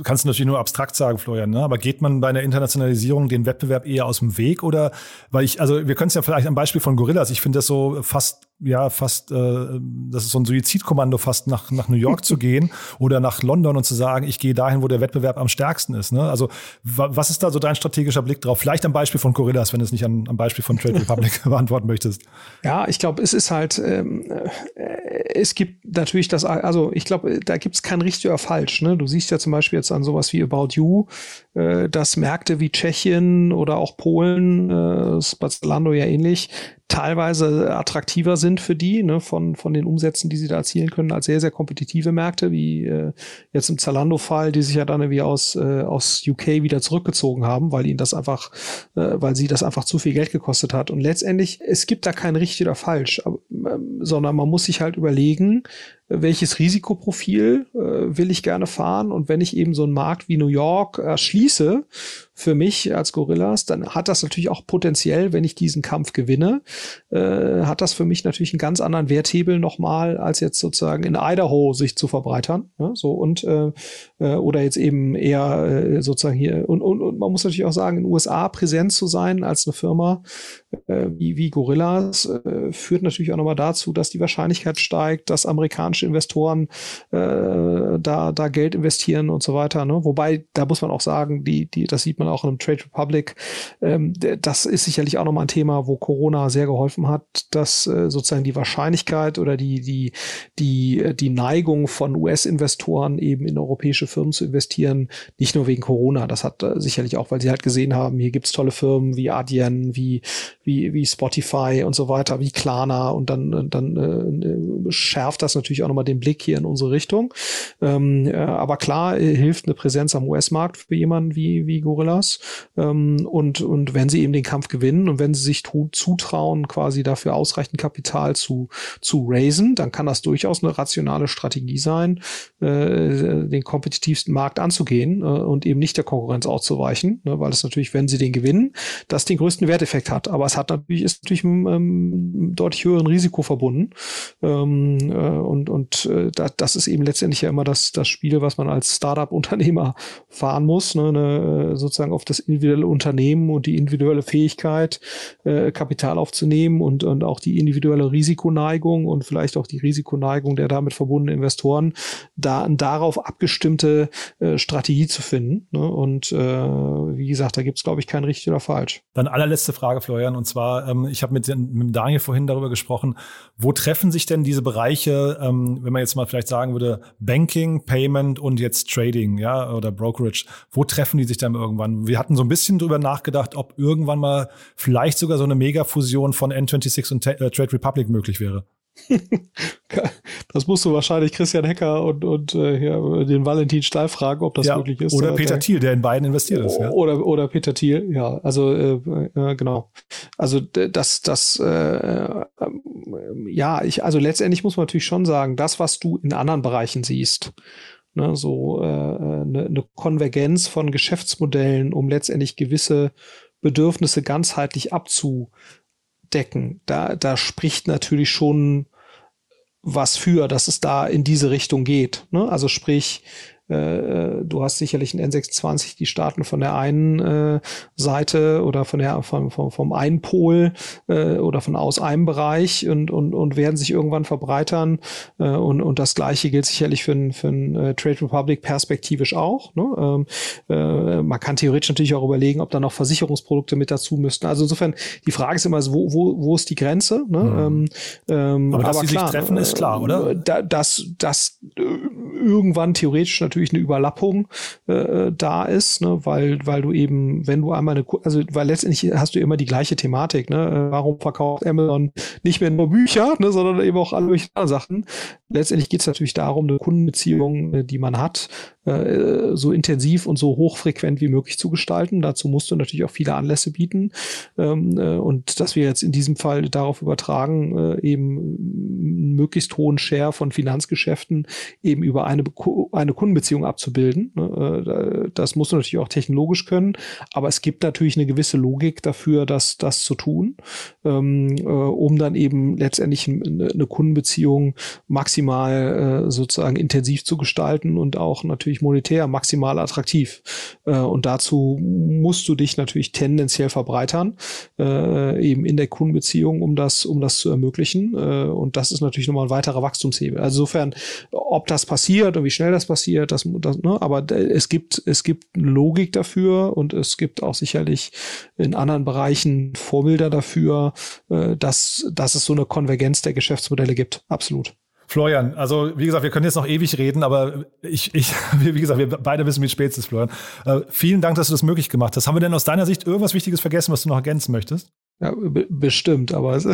kannst du natürlich nur abstrakt sagen, Florian, ne? aber geht man bei einer Internationalisierung den Wettbewerb eher aus dem Weg oder, weil ich, also wir können es ja vielleicht am Beispiel von Gorillas, ich finde das so fast ja fast, äh, das ist so ein Suizidkommando, fast nach, nach New York zu gehen oder nach London und zu sagen, ich gehe dahin, wo der Wettbewerb am stärksten ist. Ne? Also was ist da so dein strategischer Blick drauf? Vielleicht am Beispiel von Gorillas, wenn du es nicht an, am Beispiel von Trade Republic beantworten möchtest. Ja, ich glaube, es ist halt, ähm, äh, es gibt natürlich das, also ich glaube, da gibt es kein richtig oder falsch. Ne? Du siehst ja zum Beispiel jetzt an sowas wie About You, äh, dass Märkte wie Tschechien oder auch Polen, äh, Zalando ja ähnlich, teilweise attraktiver sind für die, ne, von, von den Umsätzen, die sie da erzielen können, als sehr, sehr kompetitive Märkte, wie äh, jetzt im Zalando-Fall, die sich ja dann irgendwie aus, äh, aus UK wieder zurückgezogen haben, weil ihnen das einfach, äh, weil sie das einfach zu viel Geld gekostet hat. Und letztendlich, es gibt da kein richtig oder falsch, aber, sondern man muss sich halt überlegen, welches Risikoprofil äh, will ich gerne fahren und wenn ich eben so einen Markt wie New York erschließe, für mich als Gorillas, dann hat das natürlich auch potenziell, wenn ich diesen Kampf gewinne, äh, hat das für mich natürlich einen ganz anderen Werthebel nochmal, als jetzt sozusagen in Idaho sich zu verbreitern. Ja, so und äh, äh, oder jetzt eben eher äh, sozusagen hier und, und, und man muss natürlich auch sagen, in den USA präsent zu sein als eine Firma äh, wie, wie Gorillas, äh, führt natürlich auch nochmal dazu, dass die Wahrscheinlichkeit steigt, dass amerikanische Investoren äh, da, da Geld investieren und so weiter. Ne? Wobei, da muss man auch sagen, die, die, das sieht man auch in einem Trade Republic, ähm, das ist sicherlich auch nochmal ein Thema, wo Corona sehr geholfen hat, dass äh, sozusagen die Wahrscheinlichkeit oder die, die, die, die Neigung von US-Investoren eben in europäische Firmen zu investieren, nicht nur wegen Corona, das hat äh, sicherlich auch, weil sie halt gesehen haben, hier gibt's tolle Firmen wie Adyen, wie, wie, wie Spotify und so weiter, wie Klarna und dann, dann äh, schärft das natürlich auch nochmal den Blick hier in unsere Richtung. Ähm, äh, aber klar äh, hilft eine Präsenz am US-Markt für jemanden wie, wie Gorillas. Ähm, und, und wenn sie eben den Kampf gewinnen und wenn sie sich zutrauen, quasi dafür ausreichend Kapital zu, zu raisen, dann kann das durchaus eine rationale Strategie sein, äh, den kompetitivsten Markt anzugehen äh, und eben nicht der Konkurrenz auszuweichen, ne, weil es natürlich, wenn sie den gewinnen, das den größten Werteffekt hat. Aber es hat natürlich, ist natürlich mit ähm, deutlich höheren Risiko verbunden. Ähm, äh, und und äh, das, das ist eben letztendlich ja immer das, das Spiel, was man als Startup-Unternehmer fahren muss, ne, ne, sozusagen auf das individuelle Unternehmen und die individuelle Fähigkeit, äh, Kapital aufzunehmen und, und auch die individuelle Risikoneigung und vielleicht auch die Risikoneigung der damit verbundenen Investoren, da darauf abgestimmte äh, Strategie zu finden. Ne? Und äh, wie gesagt, da gibt es, glaube ich, kein richtig oder falsch. Dann allerletzte Frage, Florian, und zwar, ähm, ich habe mit, mit Daniel vorhin darüber gesprochen, wo treffen sich denn diese Bereiche, ähm, wenn man jetzt mal vielleicht sagen würde, Banking, Payment und jetzt Trading, ja, oder Brokerage, wo treffen die sich dann irgendwann? Wir hatten so ein bisschen drüber nachgedacht, ob irgendwann mal vielleicht sogar so eine Megafusion von N26 und äh, Trade Republic möglich wäre. das musst du wahrscheinlich Christian Hecker und, und äh, ja, den Valentin Stahl fragen, ob das ja, möglich ist. Oder Peter Thiel, der in beiden investiert ist. Ja. Oder, oder Peter Thiel, ja. Also äh, äh, genau. Also das, das äh, äh, ja, ich, also letztendlich muss man natürlich schon sagen, das, was du in anderen Bereichen siehst, ne, so äh, eine, eine Konvergenz von Geschäftsmodellen, um letztendlich gewisse Bedürfnisse ganzheitlich abzu decken. Da, da spricht natürlich schon was für, dass es da in diese Richtung geht. Ne? Also sprich, äh, du hast sicherlich ein N620, die starten von der einen äh, Seite oder von der vom, vom, vom einen Pol äh, oder von aus einem Bereich und, und, und werden sich irgendwann verbreitern. Äh, und, und das gleiche gilt sicherlich für, für ein äh, Trade Republic perspektivisch auch. Ne? Ähm, äh, man kann theoretisch natürlich auch überlegen, ob da noch Versicherungsprodukte mit dazu müssten. Also insofern, die Frage ist immer, wo, wo, wo ist die Grenze? Ne? Mhm. Ähm, aber dass aber sie klar, sich treffen, ist klar, oder? Äh, da, dass, dass äh, irgendwann theoretisch natürlich eine Überlappung äh, da ist, ne? weil, weil du eben, wenn du einmal eine, also weil letztendlich hast du immer die gleiche Thematik, ne? Äh, warum verkauft Amazon nicht mehr nur Bücher, ne? sondern eben auch alle möglichen Sachen. Letztendlich geht es natürlich darum, eine Kundenbeziehung, die man hat, äh, so intensiv und so hochfrequent wie möglich zu gestalten. Dazu musst du natürlich auch viele Anlässe bieten. Ähm, äh, und dass wir jetzt in diesem Fall darauf übertragen, äh, eben einen möglichst hohen Share von Finanzgeschäften eben über eine, eine Kundenbeziehung abzubilden. Ne? das musst du natürlich auch technologisch können, aber es gibt natürlich eine gewisse Logik dafür, das, das zu tun, ähm, um dann eben letztendlich eine Kundenbeziehung maximal sozusagen intensiv zu gestalten und auch natürlich natürlich monetär maximal attraktiv. Äh, und dazu musst du dich natürlich tendenziell verbreitern, äh, eben in der Kundenbeziehung, um das, um das zu ermöglichen. Äh, und das ist natürlich nochmal ein weiterer Wachstumshebel. Also insofern, ob das passiert und wie schnell das passiert, das, das ne, aber es gibt, es gibt Logik dafür und es gibt auch sicherlich in anderen Bereichen Vorbilder dafür, äh, dass, dass es so eine Konvergenz der Geschäftsmodelle gibt. Absolut. Florian, also wie gesagt, wir können jetzt noch ewig reden, aber ich, ich wie gesagt, wir beide wissen, wie spät es ist, Florian. Äh, vielen Dank, dass du das möglich gemacht hast. Haben wir denn aus deiner Sicht irgendwas Wichtiges vergessen, was du noch ergänzen möchtest? Ja, bestimmt, aber es, ja.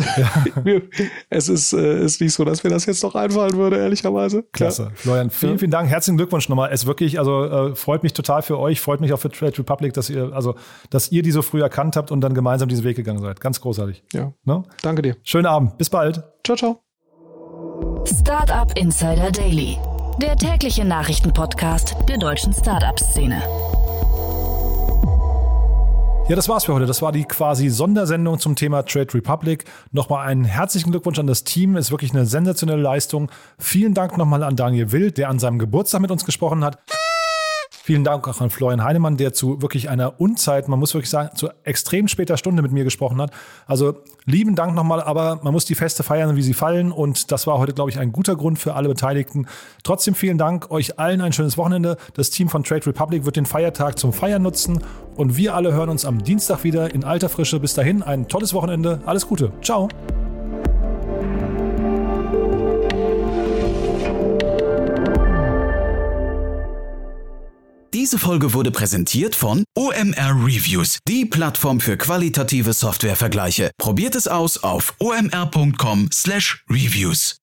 es ist, äh, ist nicht so, dass mir das jetzt noch einfallen würde, ehrlicherweise. Klasse. Ja. Florian, vielen, vielen Dank. Herzlichen Glückwunsch nochmal. Es wirklich, also äh, freut mich total für euch, freut mich auch für Trade Republic, dass ihr, also, dass ihr die so früh erkannt habt und dann gemeinsam diesen Weg gegangen seid. Ganz großartig. Ja. Ne? Danke dir. Schönen Abend. Bis bald. Ciao, ciao. Startup Insider Daily, der tägliche Nachrichtenpodcast der deutschen Startup-Szene. Ja, das war's für heute. Das war die quasi Sondersendung zum Thema Trade Republic. Nochmal einen herzlichen Glückwunsch an das Team. Ist wirklich eine sensationelle Leistung. Vielen Dank nochmal an Daniel Wild, der an seinem Geburtstag mit uns gesprochen hat. Vielen Dank auch an Florian Heinemann, der zu wirklich einer Unzeit, man muss wirklich sagen, zu extrem später Stunde mit mir gesprochen hat. Also lieben Dank nochmal, aber man muss die Feste feiern, wie sie fallen. Und das war heute, glaube ich, ein guter Grund für alle Beteiligten. Trotzdem vielen Dank, euch allen ein schönes Wochenende. Das Team von Trade Republic wird den Feiertag zum Feiern nutzen. Und wir alle hören uns am Dienstag wieder in alter Frische. Bis dahin ein tolles Wochenende. Alles Gute. Ciao. Diese Folge wurde präsentiert von OMR Reviews, die Plattform für qualitative Softwarevergleiche. Probiert es aus auf omr.com/reviews.